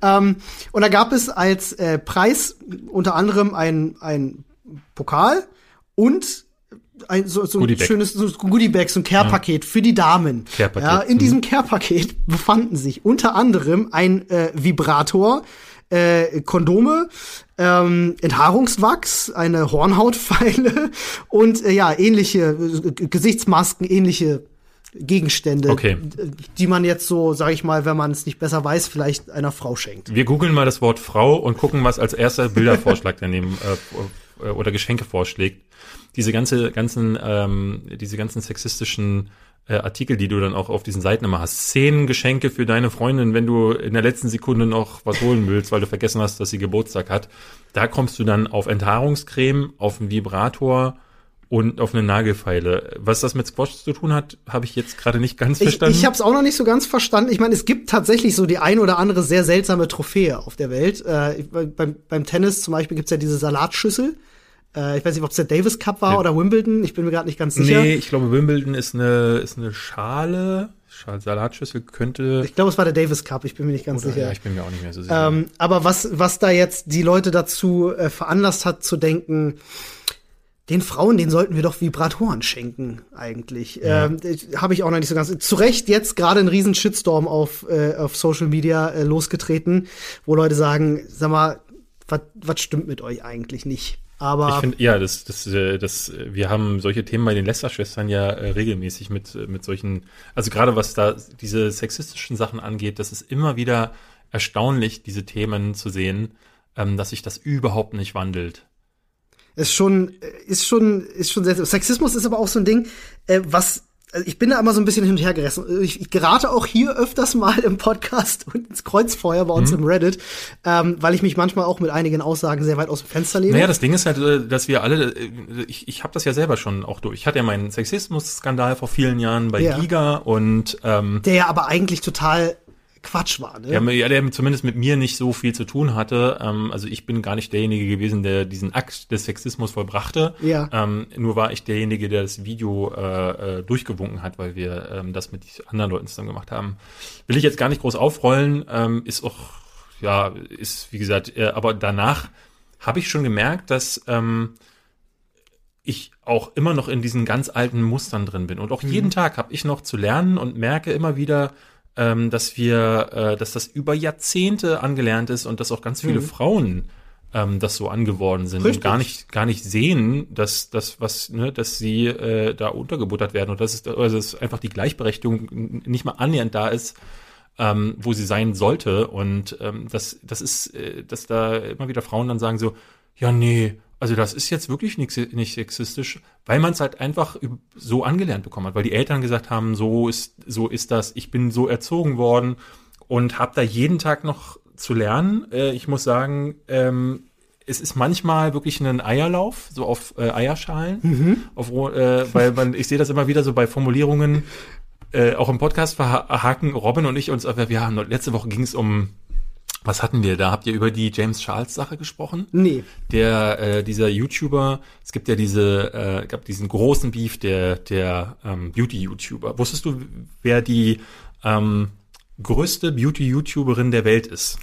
S1: Ähm, und da gab es als äh, Preis unter anderem ein, ein Pokal und ein, so, so ein schönes so Goodiebag, so ein Care-Paket für die Damen.
S2: Care-Paket,
S1: Ja, in
S2: mhm.
S1: diesem Care-Paket befanden sich unter anderem ein äh, Vibrator, äh, Kondome, ähm, Enthaarungswachs, eine Hornhautfeile und äh, ja, ähnliche äh, Gesichtsmasken, ähnliche Gegenstände,
S2: Okay.
S1: die man jetzt so, sag ich mal, wenn man es nicht besser weiß, vielleicht einer Frau schenkt.
S2: Wir googeln mal das Wort Frau und gucken, was als erster Bildervorschlag daneben äh, oder Geschenke vorschlägt. Diese ganze, ganzen, ähm, diese ganzen sexistischen äh, Artikel, die du dann auch auf diesen Seiten immer hast. Zehn Geschenke für deine Freundin, wenn du in der letzten Sekunde noch was holen willst, weil du vergessen hast, dass sie Geburtstag hat. Da kommst du dann auf Enthaarungscreme, auf einen Vibrator und auf eine Nagelfeile. Was das mit Squash zu tun hat, habe ich jetzt gerade nicht ganz
S1: Ich,
S2: verstanden.
S1: ich habe es auch noch nicht so ganz verstanden. Ich meine, es gibt tatsächlich so die ein oder andere sehr seltsame Trophäe auf der Welt. Äh, ich- bei- beim, beim Tennis zum Beispiel gibt's ja diese Salatschüssel. Äh, ich weiß nicht, ob es der Davis Cup war
S2: Ja.
S1: oder Wimbledon. Ich bin mir gerade nicht ganz sicher.
S2: Nee, ich glaube, Wimbledon ist eine, ist eine Schale. Schal Salatschüssel könnte.
S1: Ich glaube, es war der Davis Cup. Ich bin mir nicht ganz
S2: Oder,
S1: sicher.
S2: ja, ich bin mir auch nicht mehr so sicher.
S1: Ähm, aber was, was da jetzt die Leute dazu äh, veranlasst hat, zu denken, den Frauen, den sollten wir doch Vibratoren schenken, eigentlich. Ähm, Habe ich auch noch nicht so ganz. Zu Recht jetzt gerade ein riesen Shitstorm auf, äh, auf Social Media äh, losgetreten, wo Leute sagen, sag mal, was stimmt mit euch eigentlich nicht? Aber
S2: ich finde, ja, das, das, äh, das, äh, wir haben solche Themen bei den Lester-Schwestern ja äh, regelmäßig mit, äh, mit solchen, also gerade was da diese sexistischen Sachen angeht, das ist immer wieder erstaunlich, diese Themen zu sehen, ähm, dass sich das überhaupt nicht wandelt.
S1: ist schon, ist schon, ist schon sehr, Sexismus ist aber auch so ein Ding, äh, was, also ich bin da immer so ein bisschen hin und her gerissen. Ich, ich gerate auch hier öfters mal im Podcast und ins Kreuzfeuer bei
S2: Mhm.
S1: uns im Reddit, ähm, weil ich mich manchmal auch mit einigen Aussagen sehr weit aus dem Fenster lehne.
S2: Naja, das Ding ist halt, äh, dass wir alle, äh, ich, ich habe das ja selber schon auch durch. Ich hatte ja meinen Sexismus-Skandal vor vielen Jahren bei
S1: Ja.
S2: Giga und ähm,
S1: der ja aber eigentlich total Quatsch war, ne?
S2: Ja, ja, der zumindest mit mir nicht so viel zu tun hatte. Ähm, also ich bin gar nicht derjenige gewesen, der diesen Akt des Sexismus vollbrachte.
S1: Ja.
S2: Ähm, nur war ich derjenige, der das Video äh, äh, durchgewunken hat, weil wir ähm, das mit anderen Leuten zusammen gemacht haben. Will ich jetzt gar nicht groß aufrollen. Ähm, ist auch, ja, ist wie gesagt, äh, aber danach habe ich schon gemerkt, dass ähm, ich auch immer noch in diesen ganz alten Mustern drin bin. Und auch jeden Tag habe ich noch zu lernen und merke immer wieder, ähm, dass wir, äh, dass das über Jahrzehnte angelernt ist und dass auch ganz viele Frauen ähm, das so angeworden sind
S1: Richtig.
S2: und gar nicht, gar nicht sehen, dass das was, ne, dass sie äh, da untergebuttert werden und dass es, also dass einfach die Gleichberechtigung nicht mal annähernd da ist. ähm, wo sie sein sollte. Und ähm, das, das ist, äh, dass da immer wieder Frauen dann sagen so, ja, nee, also das ist jetzt wirklich nicht, nicht sexistisch, weil man es halt einfach so angelernt bekommen hat, weil die Eltern gesagt haben, so ist, so ist das, ich bin so erzogen worden und habe da jeden Tag noch zu lernen. Äh, ich muss sagen, ähm, es ist manchmal wirklich ein Eierlauf, so auf äh, Eierschalen, mhm. auf, äh, weil man, ich sehe das immer wieder so bei Formulierungen, äh, auch im Podcast verhaken Robin und ich uns, wir haben letzte Woche ging es um was hatten wir da? Habt ihr über die James Charles Sache gesprochen?
S1: Nee.
S2: Der äh, dieser YouTuber, es gibt ja diese äh, gab diesen großen Beef der der ähm, Beauty YouTuber. Wusstest du, wer die ähm, größte Beauty YouTuberin der Welt ist?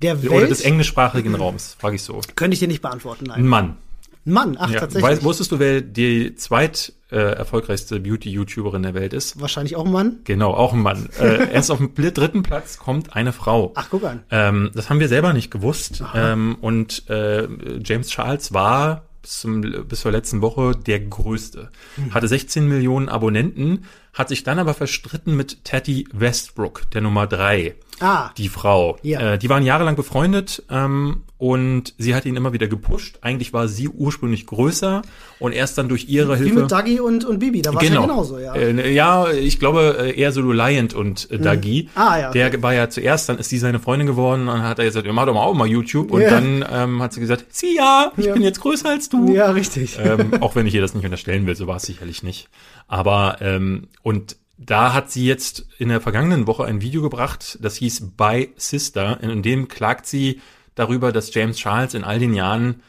S1: Der Welt?
S2: Oder des englischsprachigen Raums, frage ich so.
S1: Könnte ich dir nicht beantworten,
S2: nein. Ein Mann.
S1: Ein Mann, ach
S2: ja,
S1: tatsächlich.
S2: Weißt, wusstest du, wer die zweit äh, erfolgreichste Beauty-YouTuberin der Welt ist?
S1: Wahrscheinlich auch ein Mann.
S2: Genau, auch ein Mann. äh, erst auf dem dritten Platz kommt eine Frau.
S1: Ach, guck an.
S2: Ähm, das haben wir selber nicht gewusst. Ähm, und äh, James Charles war bis, zum, bis zur letzten Woche der größte. Mhm. Hatte 16 Millionen Abonnenten, hat sich dann aber verstritten mit Teddy Westbrook, der Nummer drei.
S1: Ah.
S2: Die Frau.
S1: Ja.
S2: Äh, die waren jahrelang befreundet ähm, und sie hat ihn immer wieder gepusht. Eigentlich war sie ursprünglich größer und erst dann durch ihre
S1: Wie
S2: Hilfe.
S1: Wie mit Dougie und, und Bibi, da war
S2: genau.
S1: ja genauso, ja.
S2: Äh, ja, ich glaube äh, eher so Reliant und äh, Dougie.
S1: Ah, ja. Okay.
S2: Der war ja zuerst, dann ist sie seine Freundin geworden und dann hat er gesagt, mach doch mal auch mal YouTube. Und
S1: Ja.
S2: dann ähm, hat sie gesagt, sie ja, ich
S1: Ja.
S2: bin jetzt größer als du.
S1: Ja, richtig.
S2: Ähm, auch wenn ich ihr das nicht unterstellen will, so war es sicherlich nicht. Aber ähm, und da hat sie jetzt in der vergangenen Woche ein Video gebracht, das hieß By Sister, in dem klagt sie darüber, dass James Charles in all den Jahren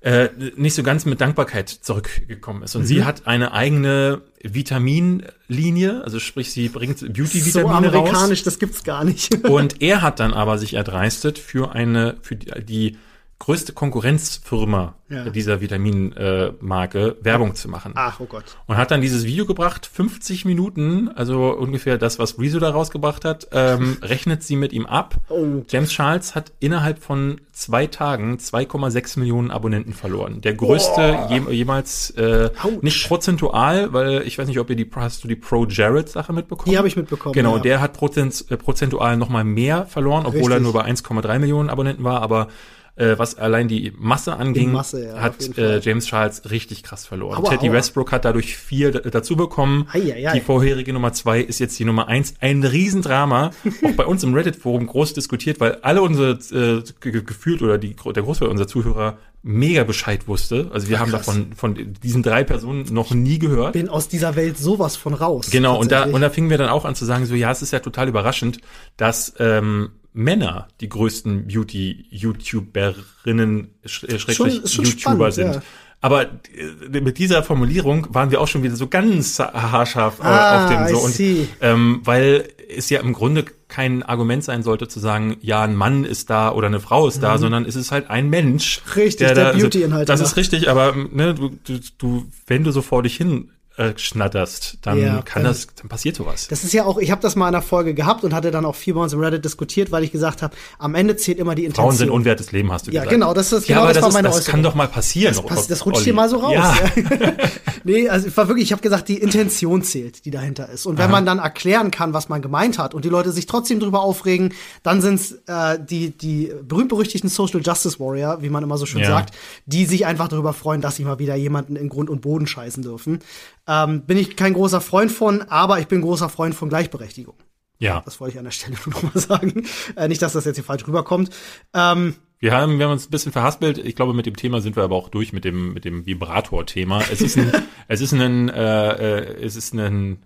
S2: äh, nicht so ganz mit Dankbarkeit zurückgekommen ist. Und
S1: Mhm.
S2: sie hat eine eigene Vitaminlinie, also sprich, sie bringt
S1: so
S2: Beauty-Vitamine raus.
S1: amerikanisch, das gibt's gar nicht.
S2: Und er hat dann aber sich erdreistet, für eine, für die, die größte Konkurrenzfirma
S1: Ja.
S2: dieser Vitaminmarke äh, Werbung zu machen.
S1: Ach, oh Gott.
S2: Und hat dann dieses Video gebracht, 50 Minuten, also ungefähr das, was Rezo da rausgebracht hat, ähm, rechnet sie mit ihm ab.
S1: Oh.
S2: James Charles hat innerhalb von zwei Tagen 2,6 Millionen Abonnenten verloren. Der größte je, jemals, äh, nicht prozentual, weil ich weiß nicht, ob ihr die, hast du die Pro Jared Sache mitbekommen?
S1: Die habe ich mitbekommen.
S2: Genau,
S1: ja.
S2: der hat prozent, äh, prozentual noch mal mehr verloren, obwohl er
S1: Richtig.
S2: nur bei 1,3 Millionen Abonnenten war, aber äh, was allein die Masse anging,
S1: Masse, ja,
S2: hat äh. James Charles richtig krass verloren.
S1: Aua,
S2: Teddy
S1: aua.
S2: Westbrook hat dadurch viel dazu bekommen.
S1: Ei, ei, ei.
S2: Die vorherige Nummer zwei ist jetzt die Nummer eins. Ein Riesendrama, auch bei uns im Reddit-Forum groß diskutiert, weil alle unsere äh, ge- ge- gefühlt oder die, der Großteil unserer Zuhörer mega Bescheid wusste. Also wir haben
S1: krass.
S2: davon von diesen drei Personen noch nie gehört.
S1: bin aus dieser Welt sowas von raus.
S2: Genau, und da, und da fingen wir dann auch an zu sagen, so ja, es ist ja total überraschend, dass ähm, Männer die größten Beauty-YouTuberinnen, äh,
S1: ist schon
S2: YouTuber
S1: spannend,
S2: sind.
S1: ja.
S2: Aber äh, mit dieser Formulierung waren wir auch schon wieder so ganz haarscharf äh,
S1: Ah,
S2: auf dem so. Und, ähm, weil es ja im Grunde kein Argument sein sollte zu sagen, ja, ein Mann ist da oder eine Frau ist da, sondern es ist halt ein Mensch.
S1: Mhm. Richtig, der
S2: da- also,
S1: Beauty-Inhalte
S2: Das
S1: macht.
S2: ist richtig, aber ne, du, du, du, wenn du so vor dich hin äh, schnatterst, dann
S1: Ja,
S2: kann
S1: dann-
S2: das, dann passiert sowas.
S1: Das ist ja auch, ich habe das mal in einer Folge gehabt und hatte dann auch viel bei uns im Reddit diskutiert, weil ich gesagt habe, am Ende zählt immer die Intention.
S2: Frauen sind unwertes Leben, hast du
S1: Ja,
S2: gesagt.
S1: genau, das ist-
S2: ja,
S1: genau
S2: aber
S1: das war
S2: ist,
S1: meine
S2: Das
S1: Äußerung.
S2: kann doch mal passieren.
S1: Das, passt, das rutscht
S2: Olli.
S1: hier mal so raus.
S2: Ja.
S1: Ja. nee, also es war wirklich, ich habe gesagt, die Intention zählt, die dahinter ist. Und wenn man dann erklären kann, was man gemeint hat und die Leute sich trotzdem drüber aufregen, dann sind's äh, die, die berühmt-berüchtigten Social Justice Warrior, wie man immer so schön
S2: Ja.
S1: sagt, die sich einfach darüber freuen, dass sie mal wieder jemanden in Grund und Boden scheißen dürfen. Ähm, bin ich kein großer Freund von, aber ich bin großer Freund von Gleichberechtigung.
S2: ja.
S1: Das wollte ich an der Stelle nur noch mal sagen. Äh, nicht, dass das jetzt hier falsch rüberkommt. Ähm,
S2: Wir haben, wir haben uns ein bisschen verhaspelt. Ich glaube, mit dem Thema sind wir aber auch durch mit dem, mit dem Vibrator-Thema. Es ist ein, es ist ein, äh, äh, es ist ein,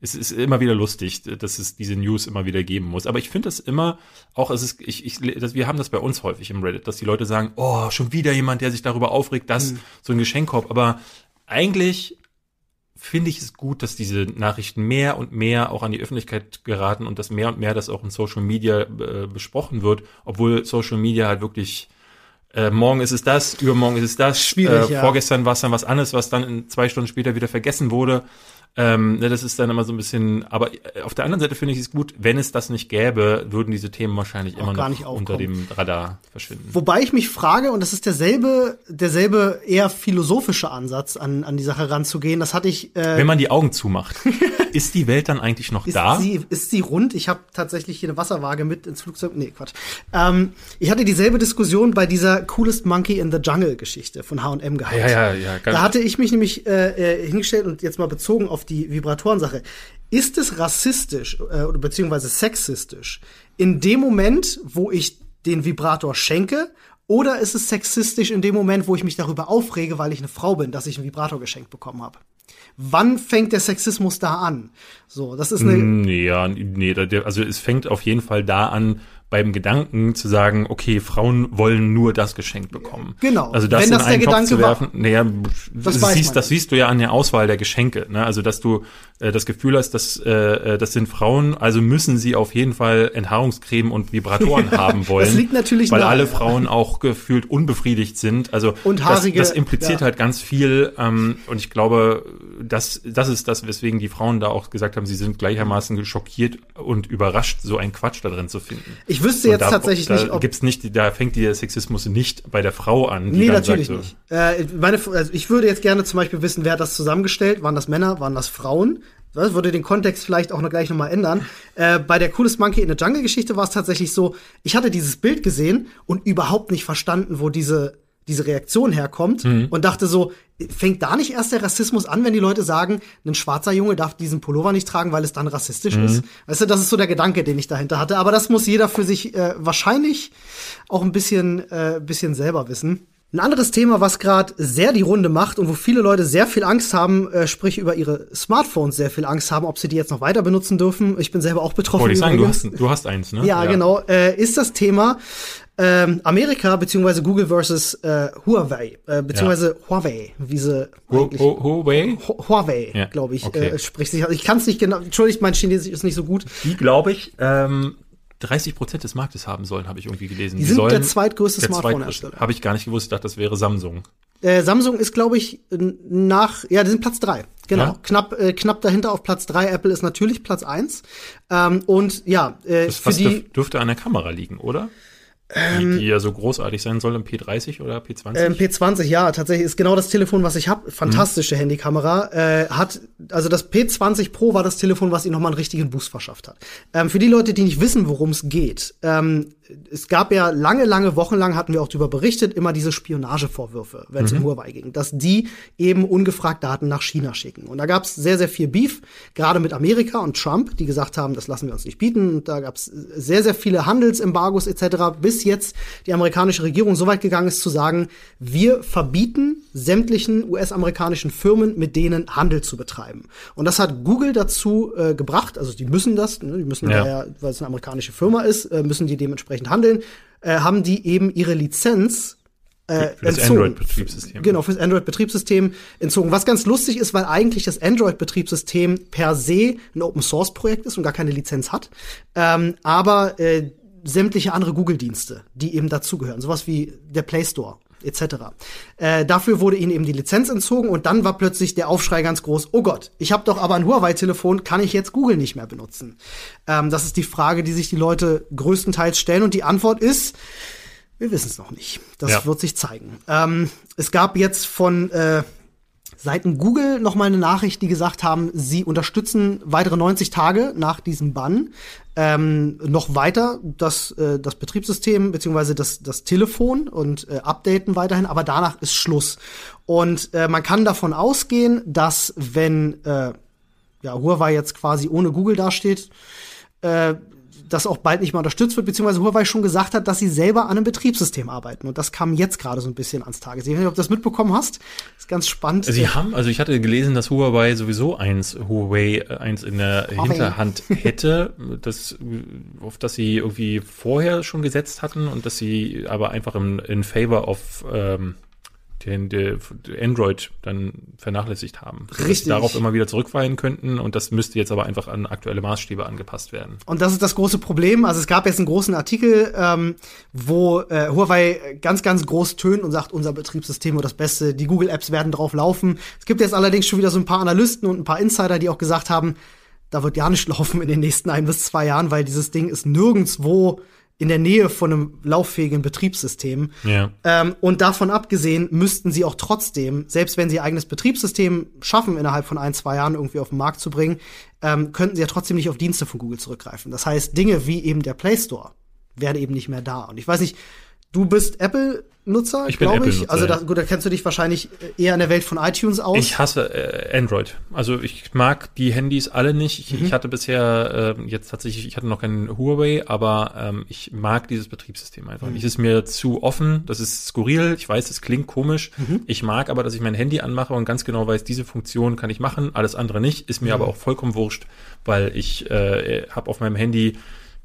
S2: es ist immer wieder lustig, dass es diese News immer wieder geben muss. Aber ich finde es immer, auch es ist, ich, ich, das, wir haben das bei uns häufig im Reddit, dass die Leute sagen, oh, schon wieder jemand, der sich darüber aufregt, dass so ein Geschenkkorb. Aber eigentlich finde ich es gut, dass diese Nachrichten mehr und mehr auch an die Öffentlichkeit geraten und dass mehr und mehr das auch in Social Media äh, besprochen wird, obwohl Social Media halt wirklich äh, morgen ist es das, übermorgen ist es das,
S1: Schwierig,
S2: äh,
S1: ja.
S2: vorgestern war es dann was anderes, was dann in zwei Stunden später wieder vergessen wurde. Ähm, ne, das ist dann immer so ein bisschen, aber äh, auf der anderen Seite finde ich es gut, wenn es das nicht gäbe, würden diese Themen wahrscheinlich immer noch unter
S1: aufkommen.
S2: dem Radar verschwinden.
S1: Wobei ich mich frage, und das ist derselbe, derselbe eher philosophische Ansatz, an, an die Sache ranzugehen. Das hatte ich. Äh,
S2: Wenn man die Augen zumacht, ist die Welt dann eigentlich noch
S1: ist
S2: da?
S1: sie, ist sie rund? Ich habe tatsächlich hier eine Wasserwaage mit ins Flugzeug. Nee, Quatsch. Ähm, ich hatte dieselbe Diskussion bei dieser Coolest Monkey in the Jungle Geschichte von H&M gehabt.
S2: Ja, ja, ja.
S1: Da hatte ich mich nämlich äh, äh, hingestellt und jetzt mal bezogen auf die Vibratorensache. Ist es rassistisch äh, beziehungsweise sexistisch in dem Moment, wo ich den Vibrator schenke? Oder ist es sexistisch in dem Moment, wo ich mich darüber aufrege, weil ich eine Frau bin, dass ich einen Vibrator geschenkt bekommen habe? Wann fängt der Sexismus da an? So, das ist eine.
S2: Nee, ja, nee, also es fängt auf jeden Fall da an, beim Gedanken zu sagen, okay, Frauen wollen nur das geschenkt bekommen.
S1: Genau.
S2: Also das
S1: Wenn
S2: in
S1: das der
S2: einen Topf
S1: Gedanke
S2: zu werfen, naja,
S1: Das
S2: das, siehst, das siehst du ja an der Auswahl der Geschenke. Ne? Also dass du äh, das Gefühl hast, dass äh, äh, das sind Frauen, also müssen sie auf jeden Fall Enthaarungscreme und Vibratoren haben wollen.
S1: Das liegt natürlich
S2: weil
S1: nahe,
S2: alle
S1: ja.
S2: Frauen auch gefühlt unbefriedigt sind. Also
S1: Und
S2: das,
S1: haarige-
S2: das impliziert
S1: ja.
S2: halt ganz viel. Ähm, und ich glaube, das, das ist das, weswegen die Frauen da auch gesagt haben, sie sind gleichermaßen schockiert und überrascht, so einen Quatsch da drin zu finden.
S1: Ich wüsste
S2: Und
S1: jetzt
S2: da,
S1: tatsächlich
S2: da
S1: nicht, ob
S2: gibt's nicht, da fängt der Sexismus nicht bei der Frau an. Die
S1: Nee, natürlich
S2: sagt,
S1: nicht. Äh, meine, also ich würde jetzt gerne zum Beispiel wissen, wer hat das zusammengestellt? Waren das Männer? Waren das Frauen? Das würde den Kontext vielleicht auch noch gleich nochmal ändern. Äh, bei der Coolest Monkey in the Jungle Geschichte war es tatsächlich so, ich hatte dieses Bild gesehen und überhaupt nicht verstanden, wo diese, diese Reaktion herkommt
S2: Mhm.
S1: und dachte so, fängt da nicht erst der Rassismus an, wenn die Leute sagen, ein schwarzer Junge darf diesen Pullover nicht tragen, weil es dann rassistisch
S2: Mhm.
S1: ist? Weißt du, das ist so der Gedanke, den ich dahinter hatte. Aber das muss jeder für sich äh, wahrscheinlich auch ein bisschen, äh, bisschen selber wissen. Ein anderes Thema, was gerade sehr die Runde macht und wo viele Leute sehr viel Angst haben, äh, sprich über ihre Smartphones sehr viel Angst haben, ob sie die jetzt noch weiter benutzen dürfen. Ich bin selber auch betroffen.
S2: Wollte ich sagen, du hast, du hast eins, ne?
S1: Ja, genau. Äh, ist das Thema ähm, Amerika beziehungsweise Google versus äh, Huawei, äh, beziehungsweise Huawei, wie sie
S2: Hu-
S1: eigentlich
S2: Hu- Huawei?
S1: Hu- Huawei,
S2: Ja,
S1: glaube ich,
S2: okay.
S1: äh, spricht sich. Ich kann es nicht genau. Entschuldigt, mein Chinesisch ist nicht so gut.
S2: Die, glaube ich, ähm, 30 Prozent des Marktes haben sollen, habe ich irgendwie gelesen.
S1: Die sind
S2: sollen
S1: der zweitgrößte Smartphone-Hersteller.
S2: Habe ich gar nicht gewusst, ich dachte, das wäre Samsung.
S1: Äh, Samsung ist, glaube ich, nach, ja, die sind Platz drei. Genau,
S2: Ja?
S1: knapp, äh, knapp dahinter auf Platz drei. Apple ist natürlich Platz eins. Ähm, und ja, äh,
S2: Das
S1: für die,
S2: dürf, dürfte an der Kamera liegen, oder? Die, die ja so großartig sein soll im P30 oder P20.
S1: Ähm, P20, ja, tatsächlich ist genau das Telefon, was ich habe. Fantastische Handykamera. Äh, hat, also das P20 Pro war das Telefon, was ihm nochmal einen richtigen Boost verschafft hat. Ähm, für die Leute, die nicht wissen, worum es geht, ähm, es gab ja lange, lange Wochen lang hatten wir auch darüber berichtet, immer diese Spionagevorwürfe, wenn es um Huawei ging, dass die eben ungefragt Daten nach China schicken. Und da gab es sehr, sehr viel Beef, gerade mit Amerika und Trump, die gesagt haben, das lassen wir uns nicht bieten. Und da gab es sehr, sehr viele Handelsembargos etc., bis jetzt die amerikanische Regierung so weit gegangen ist zu sagen, wir verbieten sämtlichen US-amerikanischen Firmen, mit denen Handel zu betreiben. Und das hat Google dazu äh, gebracht, also die müssen das, ne, die müssen
S2: Ja.
S1: daher, weil es eine amerikanische Firma ist, äh, müssen die dementsprechend handeln, äh, haben die eben ihre Lizenz äh,
S2: Für das. Android-Betriebssystem.
S1: Genau, fürs Android-Betriebssystem entzogen. Was ganz lustig ist, weil eigentlich das Android-Betriebssystem per se ein Open-Source-Projekt ist und gar keine Lizenz hat. Ähm, aber äh, sämtliche andere Google-Dienste, die eben dazugehören, sowas wie der Play Store etc. Äh, dafür wurde ihnen eben die Lizenz entzogen und dann war plötzlich der Aufschrei ganz groß, oh Gott, ich habe doch aber ein Huawei-Telefon, kann ich jetzt Google nicht mehr benutzen? Ähm, das ist die Frage, die sich die Leute größtenteils stellen und die Antwort ist, wir wissen es noch nicht. Das
S2: Ja.
S1: wird sich zeigen. Ähm, es gab jetzt von äh, Seiten Google noch mal eine Nachricht, die gesagt haben, sie unterstützen weitere 90 Tage nach diesem Bann ähm, noch weiter das, äh, das Betriebssystem beziehungsweise das, das Telefon und äh, updaten weiterhin, aber danach ist Schluss. Und äh, man kann davon ausgehen, dass wenn äh, ja, Huawei jetzt quasi ohne Google dasteht, äh, das auch bald nicht mehr unterstützt wird, beziehungsweise Huawei schon gesagt hat, dass sie selber an einem Betriebssystem arbeiten. Und das kam jetzt gerade so ein bisschen ans Tageslicht. Ich weiß nicht, ob du das mitbekommen hast. Das ist ganz spannend.
S2: Sie haben, also ich hatte gelesen, dass Huawei sowieso eins, Huawei äh, eins in der
S1: Huawei.
S2: Hinterhand hätte, das, auf das sie irgendwie vorher schon gesetzt hatten und dass sie aber einfach im, in favor of ähm, Android dann vernachlässigt haben.
S1: Richtig.
S2: sie darauf immer wieder zurückfallen könnten und das müsste jetzt aber einfach an aktuelle Maßstäbe angepasst werden.
S1: Und das ist das große Problem. Also es gab jetzt einen großen Artikel, ähm, wo äh, Huawei ganz, ganz groß tönt und sagt, unser Betriebssystem wird das Beste, die Google-Apps werden drauf laufen. Es gibt jetzt allerdings schon wieder so ein paar Analysten und ein paar Insider, die auch gesagt haben, da wird ja nicht laufen in den nächsten ein bis zwei Jahren, weil dieses Ding ist nirgendswo in der Nähe von einem lauffähigen Betriebssystem.
S2: Ja.
S1: Ähm, und davon abgesehen müssten sie auch trotzdem, selbst wenn sie ihr eigenes Betriebssystem schaffen, innerhalb von ein, zwei Jahren irgendwie auf den Markt zu bringen, ähm, könnten sie ja trotzdem nicht auf Dienste von Google zurückgreifen. Das heißt, Dinge wie eben der Play Store wären eben nicht mehr da. Und ich weiß nicht, du bist Apple-Nutzer,
S2: Ich bin
S1: glaube ich. Also da, gut, da kennst du dich wahrscheinlich eher in der Welt von iTunes aus.
S2: Ich hasse äh, Android. Also ich mag die Handys alle nicht. Ich,
S1: Mhm.
S2: ich hatte bisher äh, jetzt tatsächlich, ich hatte noch keinen Huawei, aber ähm, ich mag dieses Betriebssystem einfach
S1: Mhm.
S2: nicht. Es ist mir zu offen. Das ist skurril. Ich weiß, es klingt komisch.
S1: Mhm.
S2: Ich mag aber, dass ich mein Handy anmache und ganz genau weiß, diese Funktion kann ich machen, alles andere nicht. Ist mir
S1: Mhm.
S2: aber auch vollkommen wurscht, weil ich äh, habe auf meinem Handy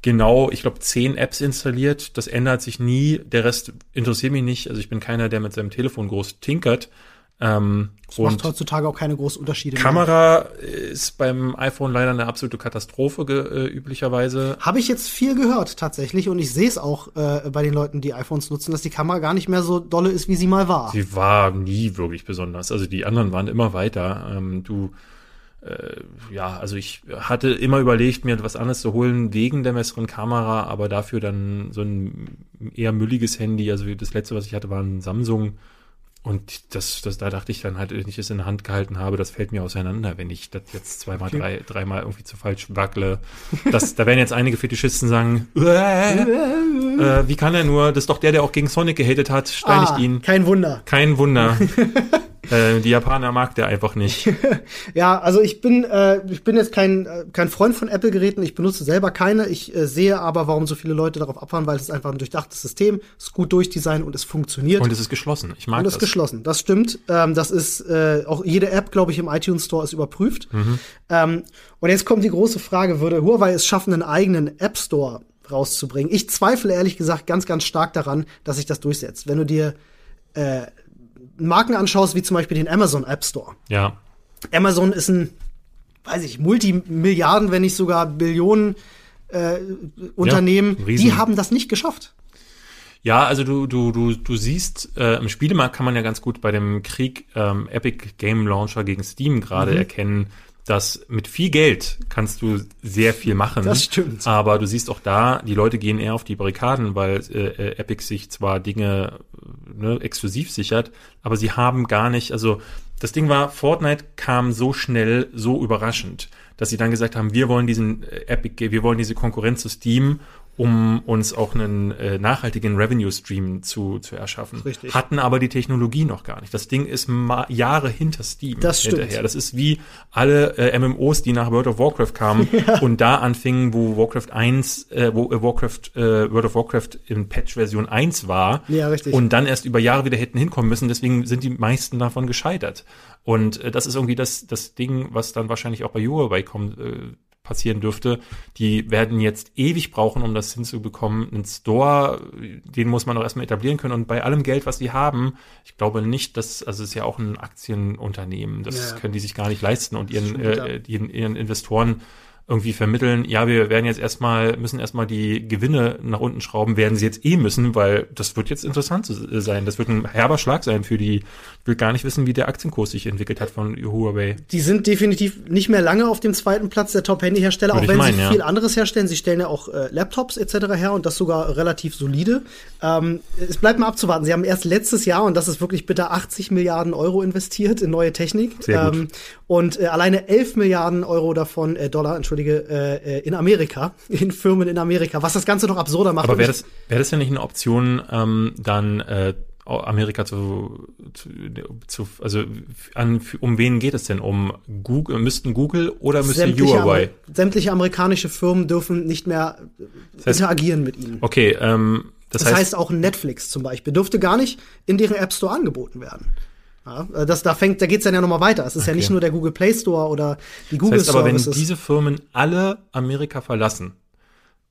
S2: genau, ich glaube, zehn Apps installiert. Das ändert sich nie. Der Rest interessiert mich nicht. Also ich bin keiner, der mit seinem Telefon groß tinkert. Ähm,
S1: das macht heutzutage auch keine großen Unterschiede mehr.
S2: Kamera ist beim iPhone leider eine absolute Katastrophe äh, üblicherweise.
S1: Habe ich jetzt viel gehört tatsächlich und ich sehe es auch äh, bei den Leuten, die iPhones nutzen, dass die Kamera gar nicht mehr so dolle ist, wie sie mal war.
S2: Sie war nie wirklich besonders. Also die anderen waren immer weiter. Ähm, du, ja, also ich hatte immer überlegt, mir was anderes zu holen wegen der besseren Kamera, aber dafür dann so ein eher mülliges Handy. Also das letzte, was ich hatte, war ein Samsung. Und das, das, da dachte ich dann halt, wenn ich es in der Hand gehalten habe, das fällt mir auseinander, wenn ich das jetzt zweimal,
S1: Okay.
S2: drei, dreimal irgendwie zu falsch wackle. Das, da werden jetzt einige Fetischisten sagen, äh, äh, wie kann er nur? Das ist doch der, der auch gegen Sonic gehatet hat. Steinigt
S1: ah,
S2: ihn.
S1: Kein Wunder.
S2: Kein Wunder. äh, die Japaner mag der einfach nicht.
S1: Ja, also ich bin, äh, ich bin jetzt kein, äh, kein Freund von Apple-Geräten. Ich benutze selber keine. Ich äh, sehe aber, warum so viele Leute darauf abfahren, weil es ist einfach ein durchdachtes System, es ist gut durchdesignt und es funktioniert.
S2: Und es ist geschlossen. Ich mag
S1: Und es
S2: das.
S1: ist geschlossen. Das stimmt. Ähm, das ist äh, auch jede App, glaube ich, im iTunes Store ist überprüft. Ähm, und jetzt kommt die große Frage: Würde Huawei es schaffen, einen eigenen App Store rauszubringen? Ich zweifle ehrlich gesagt ganz, ganz stark daran, dass sich das durchsetzt. Wenn du dir äh, Marken anschaust, wie zum Beispiel den Amazon App Store.
S2: Ja.
S1: Amazon ist ein, weiß ich, Multimilliarden, wenn nicht sogar Billionen äh, Unternehmen.
S2: riesen.
S1: die haben das nicht geschafft.
S2: Ja, also du, du, du, du siehst, äh, im Spielemarkt kann man ja ganz gut bei dem Krieg ähm, Epic Game Launcher gegen Steam gerade erkennen, dass mit viel Geld kannst du sehr viel machen.
S1: Das stimmt.
S2: Aber du siehst auch da, die Leute gehen eher auf die Barrikaden, weil äh, äh, Epic sich zwar Dinge ne, exklusiv sichert, aber sie haben gar nicht, also das Ding war, Fortnite kam so schnell, so überraschend, dass sie dann gesagt haben, wir wollen diesen äh, Epic, wir wollen diese Konkurrenz zu Steam, um uns auch einen äh, nachhaltigen Revenue-Stream zu, zu erschaffen.
S1: Richtig.
S2: Hatten aber die Technologie noch gar nicht. Das Ding ist Jahre hinter Steam
S1: Das stimmt.
S2: hinterher. Das ist wie alle äh, MMOs, die nach World of Warcraft kamen und da anfingen, wo Warcraft 1, äh, wo äh, Warcraft, äh, World of Warcraft in Patch-Version 1 war.
S1: Ja, richtig.
S2: Und dann erst über Jahre wieder hätten hinkommen müssen. Deswegen sind die meisten davon gescheitert. Und äh, das ist irgendwie das, das Ding, was dann wahrscheinlich auch bei Huawei kommt, äh, passieren dürfte. Die werden jetzt ewig brauchen, um das hinzubekommen. Ein Store, den muss man auch erstmal etablieren können. Und bei allem Geld, was sie haben, ich glaube nicht, dass, also es ist ja auch ein Aktienunternehmen, das
S1: Ja.
S2: können die sich gar nicht leisten und ihren, äh, ihren, ihren Investoren irgendwie vermitteln, ja, wir werden jetzt erstmal, müssen erstmal die Gewinne nach unten schrauben, werden sie jetzt eh müssen, weil das wird jetzt interessant äh, sein. Das wird ein herber Schlag sein für die, ich will gar nicht wissen, wie der Aktienkurs sich entwickelt hat von Huawei.
S1: Die sind definitiv nicht mehr lange auf dem zweiten Platz der Top-Handy-Hersteller, auch wenn
S2: meinen,
S1: sie
S2: ja.
S1: viel anderes herstellen. Sie stellen ja auch äh, Laptops etc. her und das sogar relativ solide. Ähm, es bleibt mal abzuwarten. Sie haben erst letztes Jahr, und das ist wirklich bitter, 80 Milliarden Euro investiert in neue Technik.
S2: Sehr gut.
S1: Ähm, und äh, alleine 11 Milliarden Euro davon, äh, Dollar, entschuldige, äh, äh, in Amerika, in Firmen in Amerika, was das Ganze noch absurder macht.
S2: Aber wäre das, wäre das ja nicht eine Option, ähm, dann äh, Amerika zu, zu, zu also an, um wen geht es denn? Um Google, müssten Google oder müsste
S1: sämtliche,
S2: Huawei?
S1: Amer- sämtliche amerikanische Firmen dürfen nicht mehr äh,
S2: heißt-
S1: interagieren mit ihnen.
S2: Okay, ähm, das,
S1: Das
S2: heißt,
S1: heißt, auch Netflix zum Beispiel dürfte gar nicht in deren App Store angeboten werden. Ja, äh, das, da fängt, da geht's dann ja nochmal weiter. Es ist ja nicht nur der Google Play Store oder die
S2: das
S1: Google
S2: heißt aber, wenn
S1: Services.
S2: diese Firmen alle Amerika verlassen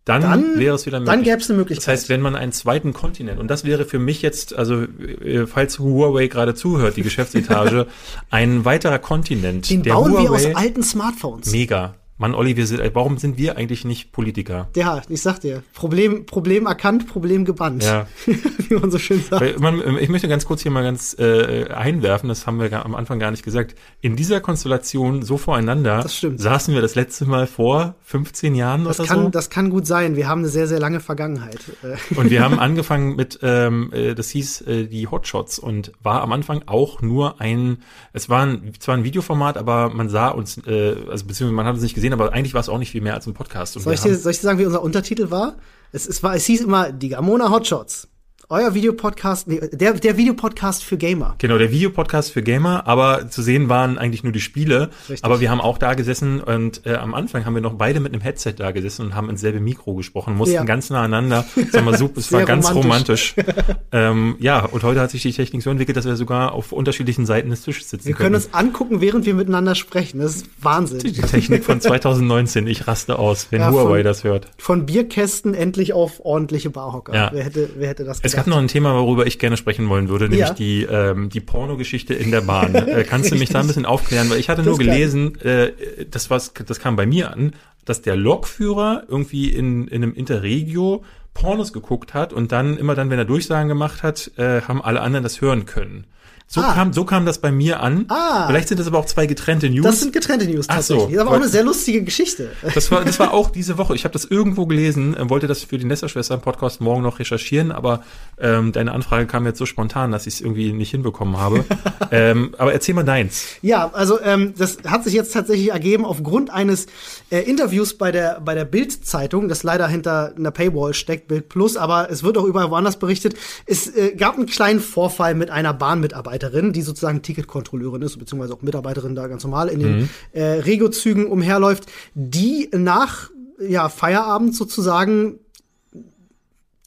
S2: dann,
S1: Dann-
S2: wäre es wieder möglich.
S1: Dann gäbe es eine Möglichkeit.
S2: Das heißt, wenn man einen zweiten Kontinent, und das wäre für mich jetzt, also äh, falls Huawei gerade zuhört, die Geschäftsetage, ein weiterer Kontinent,
S1: Den
S2: der
S1: bauen wir
S2: Huawei,
S1: aus alten Smartphones.
S2: mega. Mann, Olli, wir sind, äh, warum sind wir eigentlich nicht Politiker?
S1: Ja, ich sag dir, Problem, Problem erkannt, Problem gebannt.
S2: Ja.
S1: Wie man so schön sagt.
S2: Man, ich möchte ganz kurz hier mal ganz äh, einwerfen, das haben wir am Anfang gar nicht gesagt. In dieser Konstellation so voreinander saßen wir das letzte Mal vor 15 Jahren
S1: Das
S2: oder
S1: kann,
S2: so.
S1: das kann gut sein. Wir haben eine sehr, sehr lange Vergangenheit. Äh,
S2: Und wir haben angefangen mit, ähm, äh, das hieß äh, die Hotshots und war am Anfang auch nur ein, es war ein, zwar ein Videoformat, aber man sah uns, äh, also beziehungsweise man hat uns nicht gesehen, aber eigentlich war es auch nicht viel mehr als ein Podcast.
S1: Soll ich, dir, soll ich dir sagen, wie unser Untertitel war? Es, es war? es hieß immer die Gamona Hotshots. Euer Videopodcast, nee, der, der Videopodcast für Gamer.
S2: Genau, der Videopodcast für Gamer, aber zu sehen waren eigentlich nur die Spiele.
S1: Richtig.
S2: Aber wir haben auch da gesessen und äh, am Anfang haben wir noch beide mit einem Headset da gesessen und haben ins selbe Mikro gesprochen, mussten
S1: Ja.
S2: ganz nah aneinander. Das war super, es war ganz
S1: romantisch.
S2: romantisch. ähm, ja, und heute hat sich die Technik so entwickelt, dass wir sogar auf unterschiedlichen Seiten des Tisches sitzen
S1: Wir können uns angucken, während wir miteinander sprechen. Das ist Wahnsinn.
S2: Die Technik von 2019, ich raste aus, wenn
S1: Ja,
S2: Huawei
S1: von-
S2: das hört.
S1: Von Bierkästen endlich auf ordentliche Barhocker.
S2: Ja.
S1: Wer, hätte, wer hätte das
S2: Es
S1: gedacht?
S2: noch ein Thema, worüber ich gerne sprechen wollen würde, nämlich
S1: Ja.
S2: die, ähm, die Pornogeschichte in der Bahn. äh, kannst du mich da ein bisschen aufklären? Weil ich hatte
S1: Das
S2: nur gelesen, äh, das, was, das kam bei mir an, dass der Lokführer irgendwie in, in einem Interregio Pornos geguckt hat und dann, immer dann, wenn er Durchsagen gemacht hat, äh, haben alle anderen das hören können. So,
S1: Ah.
S2: kam, so kam das bei mir an.
S1: Ah.
S2: Vielleicht sind das aber auch zwei getrennte News.
S1: Das sind getrennte News
S2: Ach so.
S1: tatsächlich. Das ist aber auch eine sehr lustige Geschichte.
S2: Das war, das war auch diese Woche. Ich habe das irgendwo gelesen, äh, wollte das für die Nesserschwestern-Podcast morgen noch recherchieren, aber ähm, deine Anfrage kam jetzt so spontan, dass ich es irgendwie nicht hinbekommen habe. ähm, aber erzähl mal deins.
S1: Ja, also ähm, das hat sich jetzt tatsächlich ergeben aufgrund eines äh, Interviews bei der bei der Bild-Zeitung, das leider hinter einer Paywall steckt, Bild Plus, aber es wird auch überall woanders berichtet. Es äh, gab einen kleinen Vorfall mit einer Bahnmitarbeiterin, die sozusagen Ticketkontrolleurin ist, beziehungsweise auch Mitarbeiterin da ganz normal in den äh, Regio-Zügen umherläuft, die nach ja, Feierabend sozusagen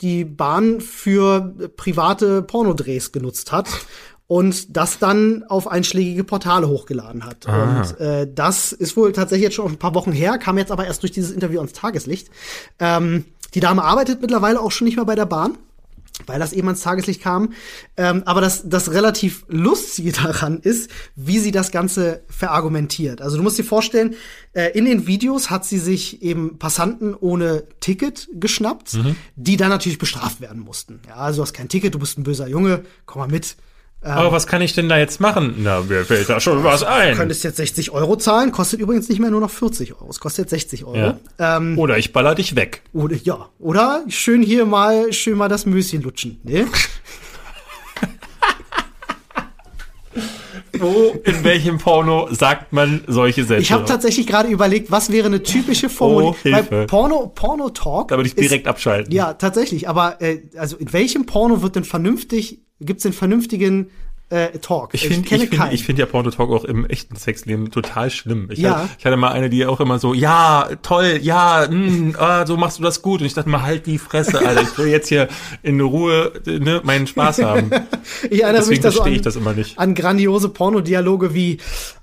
S1: die Bahn für private Pornodrehs genutzt hat und das dann auf einschlägige Portale hochgeladen hat.
S2: Ah.
S1: Und äh, das ist wohl tatsächlich jetzt schon ein paar Wochen her, kam jetzt aber erst durch dieses Interview ans Tageslicht. Ähm, die Dame arbeitet mittlerweile auch schon nicht mehr bei der Bahn weil das eben ans Tageslicht kam. Ähm, aber das, das relativ Lustige daran ist, wie sie das Ganze verargumentiert. Also du musst dir vorstellen, äh, in den Videos hat sie sich eben Passanten ohne Ticket geschnappt, die dann natürlich bestraft werden mussten. Ja, also du hast kein Ticket, du bist ein böser Junge, komm mal mit.
S2: Aber was kann ich denn da jetzt machen? Na, mir fällt da schon was
S1: Du
S2: ein.
S1: könntest jetzt 60 Euro zahlen, kostet übrigens nicht mehr nur noch 40 Euro, es kostet 60 Euro.
S2: Ja.
S1: Ähm,
S2: Oder ich baller dich weg.
S1: oder, ja, oder schön hier mal, schön mal das Möschen lutschen, ne?
S2: Wo, in welchem Porno sagt man solche Sätze?
S1: Ich habe tatsächlich gerade überlegt, was wäre eine typische Formulierung.
S2: Oh, Hilfe.
S1: Porno, Porno Talk.
S2: Da würde ich
S1: ist-
S2: direkt abschalten.
S1: Ja, tatsächlich. Aber äh, also in welchem Porno wird denn vernünftig? Gibt's den vernünftigen äh, Talk?
S2: Ich finde
S1: kenne
S2: ich find,
S1: keinen.
S2: ich find ja Porno-Talk auch im echten Sexleben total schlimm. Ich,
S1: Ja.
S2: hatte, ich hatte mal eine, die auch immer so, ja, toll, ja, mh, ah, so machst du das gut. Und ich dachte mal, halt die Fresse, Alter. Ich will jetzt hier in Ruhe ne, meinen Spaß haben.
S1: ich erinnere mich
S2: Deswegen
S1: da so an,
S2: ich das immer nicht.
S1: an grandiose Pornodialoge wie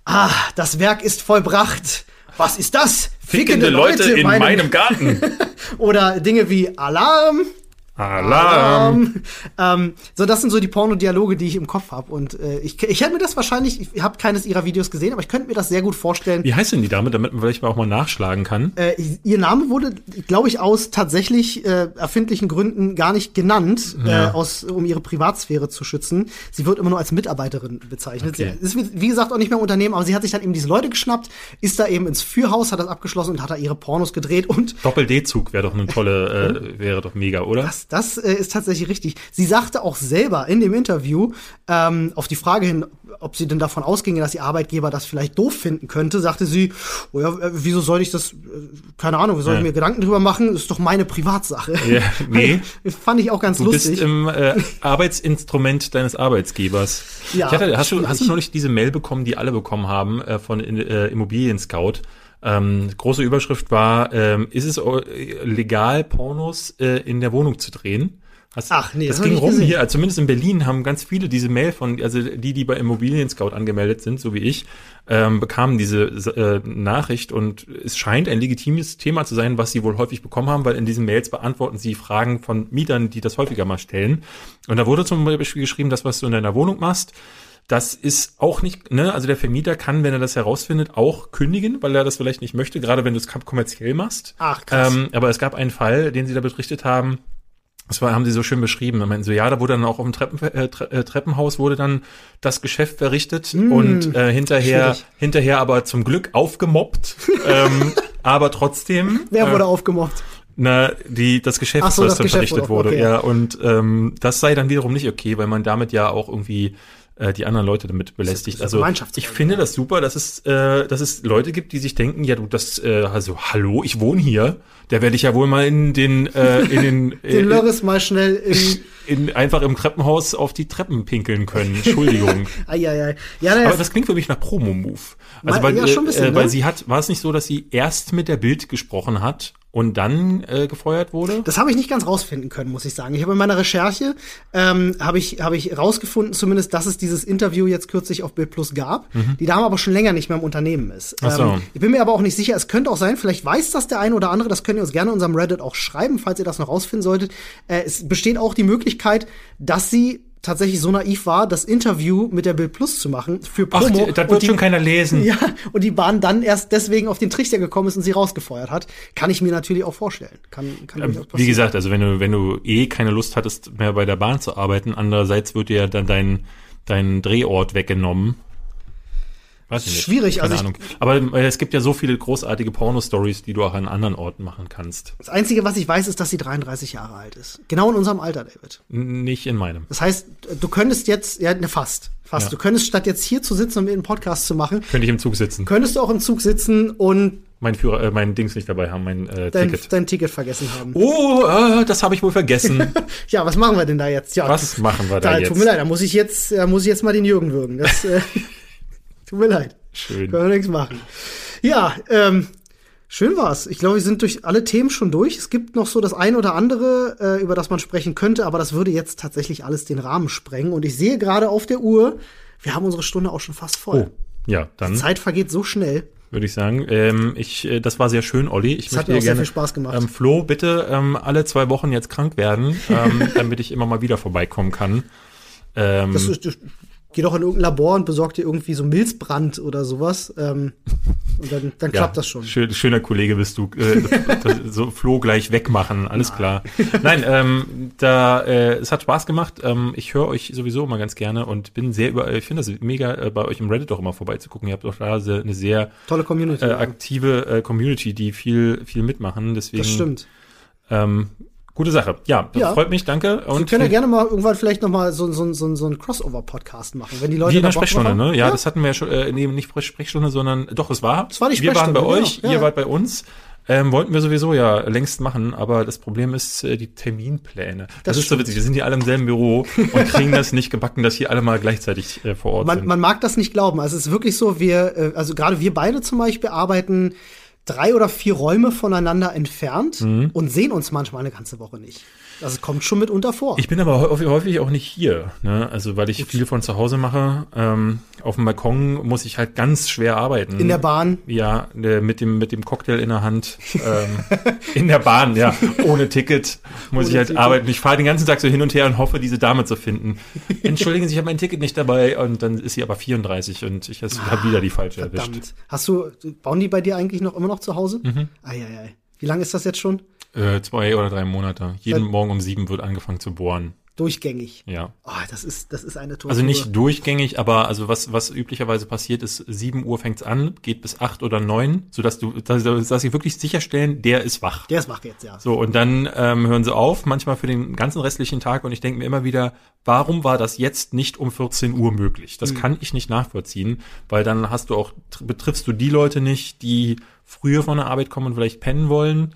S1: Ah, das Werk ist vollbracht. Was ist das?
S2: Fickende Leute in meinem Garten.
S1: Oder Dinge wie Alarm.
S2: Alarm.
S1: ähm, so, das sind so die Pornodialoge, die ich im Kopf habe. Und äh, ich, ich hätte mir das wahrscheinlich, ich habe keines ihrer Videos gesehen, aber ich könnte mir das sehr gut vorstellen.
S2: Wie heißt denn die Dame, damit man vielleicht mal auch mal nachschlagen kann?
S1: Äh, ihr Name wurde, glaube ich, aus tatsächlich äh, erfindlichen Gründen gar nicht genannt,
S2: Ja.
S1: äh, aus, um ihre Privatsphäre zu schützen. Sie wird immer nur als Mitarbeiterin bezeichnet.
S2: Okay.
S1: Sie ist, wie, wie gesagt, auch nicht mehr im Unternehmen, aber sie hat sich dann eben diese Leute geschnappt, ist da eben ins Führhaus, hat das abgeschlossen und hat da ihre Pornos gedreht und
S2: Doppel-D-Zug wäre doch eine tolle, äh, wäre doch mega, oder?
S1: Das, das äh, ist tatsächlich richtig. Sie sagte auch selber in dem Interview ähm, auf die Frage hin, ob sie denn davon ausginge, dass ihr Arbeitgeber das vielleicht doof finden könnte, sagte sie, oh ja, äh, wieso soll ich das, äh, keine Ahnung, wie soll ich
S2: Ja.
S1: mir Gedanken drüber machen? Das ist doch meine Privatsache.
S2: Ja, nee.
S1: Fand ich auch ganz
S2: Du
S1: lustig.
S2: bist im äh, Arbeitsinstrument deines Arbeitgebers.
S1: Ja,
S2: ich hatte, hast, du, hast du noch nicht diese Mail bekommen, die alle bekommen haben äh, von äh, Immobilien Scout? Ähm, große Überschrift war, ähm, ist es äh, legal, Pornos äh, in der Wohnung zu drehen? Hast,
S1: Ach, nee,
S2: das,
S1: das
S2: ging rum
S1: gesehen.
S2: hier, also zumindest in Berlin haben ganz viele diese Mail von, also die, die bei Immobilien Scout angemeldet sind, so wie ich, ähm, bekamen diese äh, Nachricht und es scheint ein legitimes Thema zu sein, was sie wohl häufig bekommen haben, weil in diesen Mails beantworten sie Fragen von Mietern, die das häufiger mal stellen. Und da wurde zum Beispiel geschrieben, das, was du in deiner Wohnung machst, das ist auch nicht, ne, also der Vermieter kann, wenn er das herausfindet, auch kündigen, weil er das vielleicht nicht möchte, gerade wenn du es kommerziell machst.
S1: Ach, krass.
S2: Ähm, aber es gab einen Fall, den sie da berichtet haben, das war, haben sie so schön beschrieben. Da meinten so, ja, da wurde dann auch auf dem Treppen, äh, äh, Treppenhaus wurde dann das Geschäft verrichtet und äh, hinterher,
S1: schwierig.
S2: hinterher aber zum Glück aufgemobbt. ähm, aber trotzdem.
S1: Wer
S2: äh,
S1: wurde aufgemobbt?
S2: na, die, das Geschäft,
S1: Ach so,
S2: was
S1: das
S2: dann
S1: Geschäft
S2: verrichtet
S1: wurde,
S2: wurde.
S1: okay.
S2: Ja, und ähm, das sei dann wiederum nicht okay, weil man damit ja auch irgendwie äh, die anderen Leute damit belästigt. also ich finde das super, dass es, äh, dass es Leute gibt, die sich denken, ja du, das, äh, also hallo, ich wohne hier, der werde ich ja wohl mal in den, äh, in den,
S1: Den
S2: äh,
S1: Lörres mal schnell in.
S2: in, einfach im Treppenhaus auf die Treppen pinkeln können. Entschuldigung.
S1: Eieiei. Ja, na,
S2: Aber das klingt für mich nach Promo-Move. Also
S1: Mal-
S2: weil,
S1: ja, ein bisschen,
S2: äh, weil
S1: ne?
S2: sie hat, war es nicht so, dass sie erst mit der Bild gesprochen hat und dann äh, gefeuert wurde?
S1: Das habe ich nicht ganz rausfinden können, muss ich sagen. Ich habe in meiner Recherche ähm, habe ich habe ich rausgefunden, zumindest, dass es dieses Interview jetzt kürzlich auf Bild Plus gab. Die Dame aber schon länger nicht mehr im Unternehmen ist.
S2: Mhm. Ach so.
S1: Ähm, ich bin mir aber auch nicht sicher. Es könnte auch sein, vielleicht weiß das der eine oder andere. Das könnt ihr uns gerne in unserem Reddit auch schreiben, falls ihr das noch rausfinden solltet. Äh, es besteht auch die Möglichkeit, dass sie tatsächlich so naiv war, das Interview mit der Bild Plus zu machen für
S2: Ach,
S1: Promo.
S2: die, das wird
S1: die-
S2: schon keiner lesen.
S1: Ja, und die Bahn dann erst deswegen auf den Trichter gekommen ist und sie rausgefeuert hat, kann ich mir natürlich auch vorstellen. Kann, kann
S2: Ähm, Wie gesagt, also wenn du, wenn du eh keine Lust hattest, mehr bei der Bahn zu arbeiten, andererseits wird dir ja dann dein, dein Drehort weggenommen. Weiß ich nicht.
S1: Schwierig,
S2: Keine
S1: also
S2: Ahnung. Aber äh, es gibt ja so viele großartige Porno-Stories, die du auch an anderen Orten machen kannst.
S1: Das Einzige, was ich weiß, ist, dass sie 33 Jahre alt ist. Genau in unserem Alter, David.
S2: Nicht in meinem.
S1: Das heißt, du könntest jetzt, ja, ne, fast, fast.
S2: Ja.
S1: Du könntest statt jetzt hier zu sitzen und mir einen Podcast zu machen,
S2: Könnte ich im Zug sitzen.
S1: könntest du auch im Zug sitzen und
S2: Mein Führer, äh, mein Dings nicht dabei haben, mein äh,
S1: dein
S2: Ticket.
S1: dein Ticket vergessen haben.
S2: Oh, äh, das habe ich wohl vergessen.
S1: Ja, was machen wir denn da jetzt? Ja,
S2: Was machen wir da
S1: da
S2: jetzt?
S1: Tut mir leid, da muss ich jetzt, da muss ich jetzt mal den Jürgen würgen. Das äh, tut mir leid.
S2: Schön.
S1: Können wir nichts machen. Ja, ähm, schön war's. Ich glaube, wir sind durch alle Themen schon durch. Es gibt noch so das ein oder andere, äh, über das man sprechen könnte, aber das würde jetzt tatsächlich alles den Rahmen sprengen. Und ich sehe gerade auf der Uhr, wir haben unsere Stunde auch schon fast voll.
S2: Oh, ja, dann
S1: Zeit vergeht so schnell.
S2: würde ich sagen. Ähm, ich, äh, das war sehr schön, Olli. Ich
S1: Das hat
S2: möchte
S1: mir
S2: dir
S1: auch sehr
S2: gerne,
S1: viel Spaß gemacht.
S2: Ähm, Flo, bitte ähm, alle zwei Wochen jetzt krank werden, ähm, damit ich immer mal wieder vorbeikommen kann. Ähm,
S1: Das ist, das, geh doch in irgendein Labor und besorg dir irgendwie so Milzbrand oder sowas. Ähm, und dann, dann klappt das schon.
S2: Schön, schöner Kollege bist du. Äh, so Flo gleich wegmachen, alles klar. Nein, ähm, da äh, es hat Spaß gemacht. Ähm, ich höre euch sowieso immer ganz gerne und bin sehr über. Ich finde das mega, äh, bei euch im Reddit auch immer vorbeizugucken. Ihr habt doch da eine sehr
S1: Tolle Community.
S2: äh,
S1: ja.
S2: aktive äh, Community, die viel viel mitmachen. Deswegen
S1: das stimmt.
S2: Ähm, gute Sache. Ja, das
S1: Ja.
S2: freut mich, danke.
S1: Wir
S2: Und
S1: können ja gerne mal irgendwann vielleicht noch mal so, so, so, so einen Crossover-Podcast machen, wenn die Leute
S2: wie in der Sprechstunde, ne? Ja, das hatten wir ja schon, äh, nee, nicht Sprechstunde, sondern doch, es war.
S1: Es war die
S2: Wir waren bei
S1: Sprechstunde,
S2: euch,
S1: genau. Ja,
S2: ihr
S1: ja.
S2: wart bei uns. Ähm, wollten wir sowieso ja längst machen, aber das Problem ist äh, die Terminpläne. Das,
S1: Das
S2: ist so witzig. Wir sind hier alle im selben Büro und kriegen das nicht gebacken, dass hier alle mal gleichzeitig äh, vor Ort
S1: Man,
S2: sind.
S1: man mag das nicht glauben. Also es ist wirklich so, wir, äh, also gerade wir beide zum Beispiel arbeiten drei oder vier Räume voneinander entfernt
S2: Mhm.
S1: und sehen uns manchmal eine ganze Woche nicht. Das kommt schon mitunter vor.
S2: Ich bin aber häufig, auch nicht hier, ne? Also weil ich viel von zu Hause mache. Ähm, auf dem Balkon muss ich halt ganz schwer arbeiten.
S1: in der Bahn.
S2: Ja, mit dem mit dem Cocktail in der Hand ähm, in der Bahn, ja, ohne Ticket muss
S1: Ohne
S2: ich halt
S1: Ticket.
S2: arbeiten. Ich fahre den ganzen Tag so hin und her und hoffe, diese Dame zu finden. Entschuldigen Sie, ich habe mein Ticket nicht dabei und dann ist sie aber 34 und ich habe wieder die falsche erwischt.
S1: Verdammt. Hast du, bauen die bei dir eigentlich noch immer noch zu Hause?
S2: Mhm.
S1: Eieiei. Wie lange ist das jetzt schon?
S2: Äh, zwei oder drei Monate. Jeden
S1: Seit-
S2: Morgen um sieben wird angefangen zu bohren.
S1: Durchgängig.
S2: Ja.
S1: Oh, das ist, das ist eine Tortur.
S2: Also nicht durchgängig, aber also was, was üblicherweise passiert ist, 7 Uhr fängt's an, geht bis 8 oder 9, sodass du, dass, dass sie wirklich sicherstellen, der ist wach.
S1: Der ist wach jetzt, ja.
S2: So, und dann ähm, hören sie auf, manchmal für den ganzen restlichen Tag. Und ich denke mir immer wieder, warum war das jetzt nicht um 14 Uhr möglich? Das kann ich nicht nachvollziehen, weil dann hast du auch, tr- betriffst du die Leute nicht, die früher von der Arbeit kommen und vielleicht pennen wollen.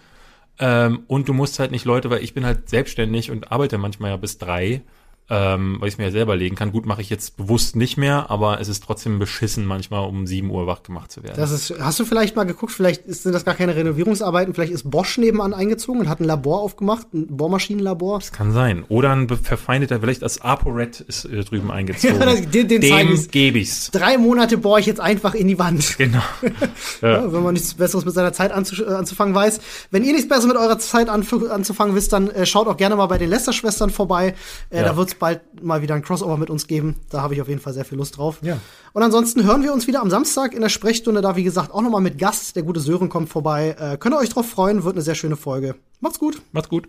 S2: Ähm, und du musst halt nicht Leute, weil ich bin halt selbstständig und arbeite manchmal ja bis drei. Ähm, weil ich mir ja selber legen kann. Gut, mache ich jetzt bewusst nicht mehr, aber es ist trotzdem beschissen, manchmal um 7 Uhr wach gemacht zu werden.
S1: Das ist, hast du vielleicht mal geguckt, vielleicht sind das gar keine Renovierungsarbeiten, vielleicht ist Bosch nebenan eingezogen und hat ein Labor aufgemacht, ein Bohrmaschinenlabor.
S2: Das kann sein. Oder ein verfeindeter, vielleicht das ApoRed ist äh, drüben eingezogen. ja, das,
S1: den, den
S2: Dem gebe ich's.
S1: Drei Monate bohre ich jetzt einfach in die Wand.
S2: Genau.
S1: ja. Ja, wenn man nichts Besseres mit seiner Zeit äh, anzufangen weiß. Wenn ihr nichts Besseres mit eurer Zeit anzufangen wisst, dann äh, schaut auch gerne mal bei den Lester-Schwestern vorbei. Äh, Da wird's bald mal wieder ein Crossover mit uns geben. Da habe ich auf jeden Fall sehr viel Lust drauf.
S2: Ja.
S1: Und ansonsten hören wir uns wieder am Samstag in der Sprechstunde. Da, wie gesagt, auch nochmal mit Gast. Der gute Sören kommt vorbei. Äh, könnt ihr euch drauf freuen. Wird eine sehr schöne Folge. Macht's gut.
S2: Macht's gut.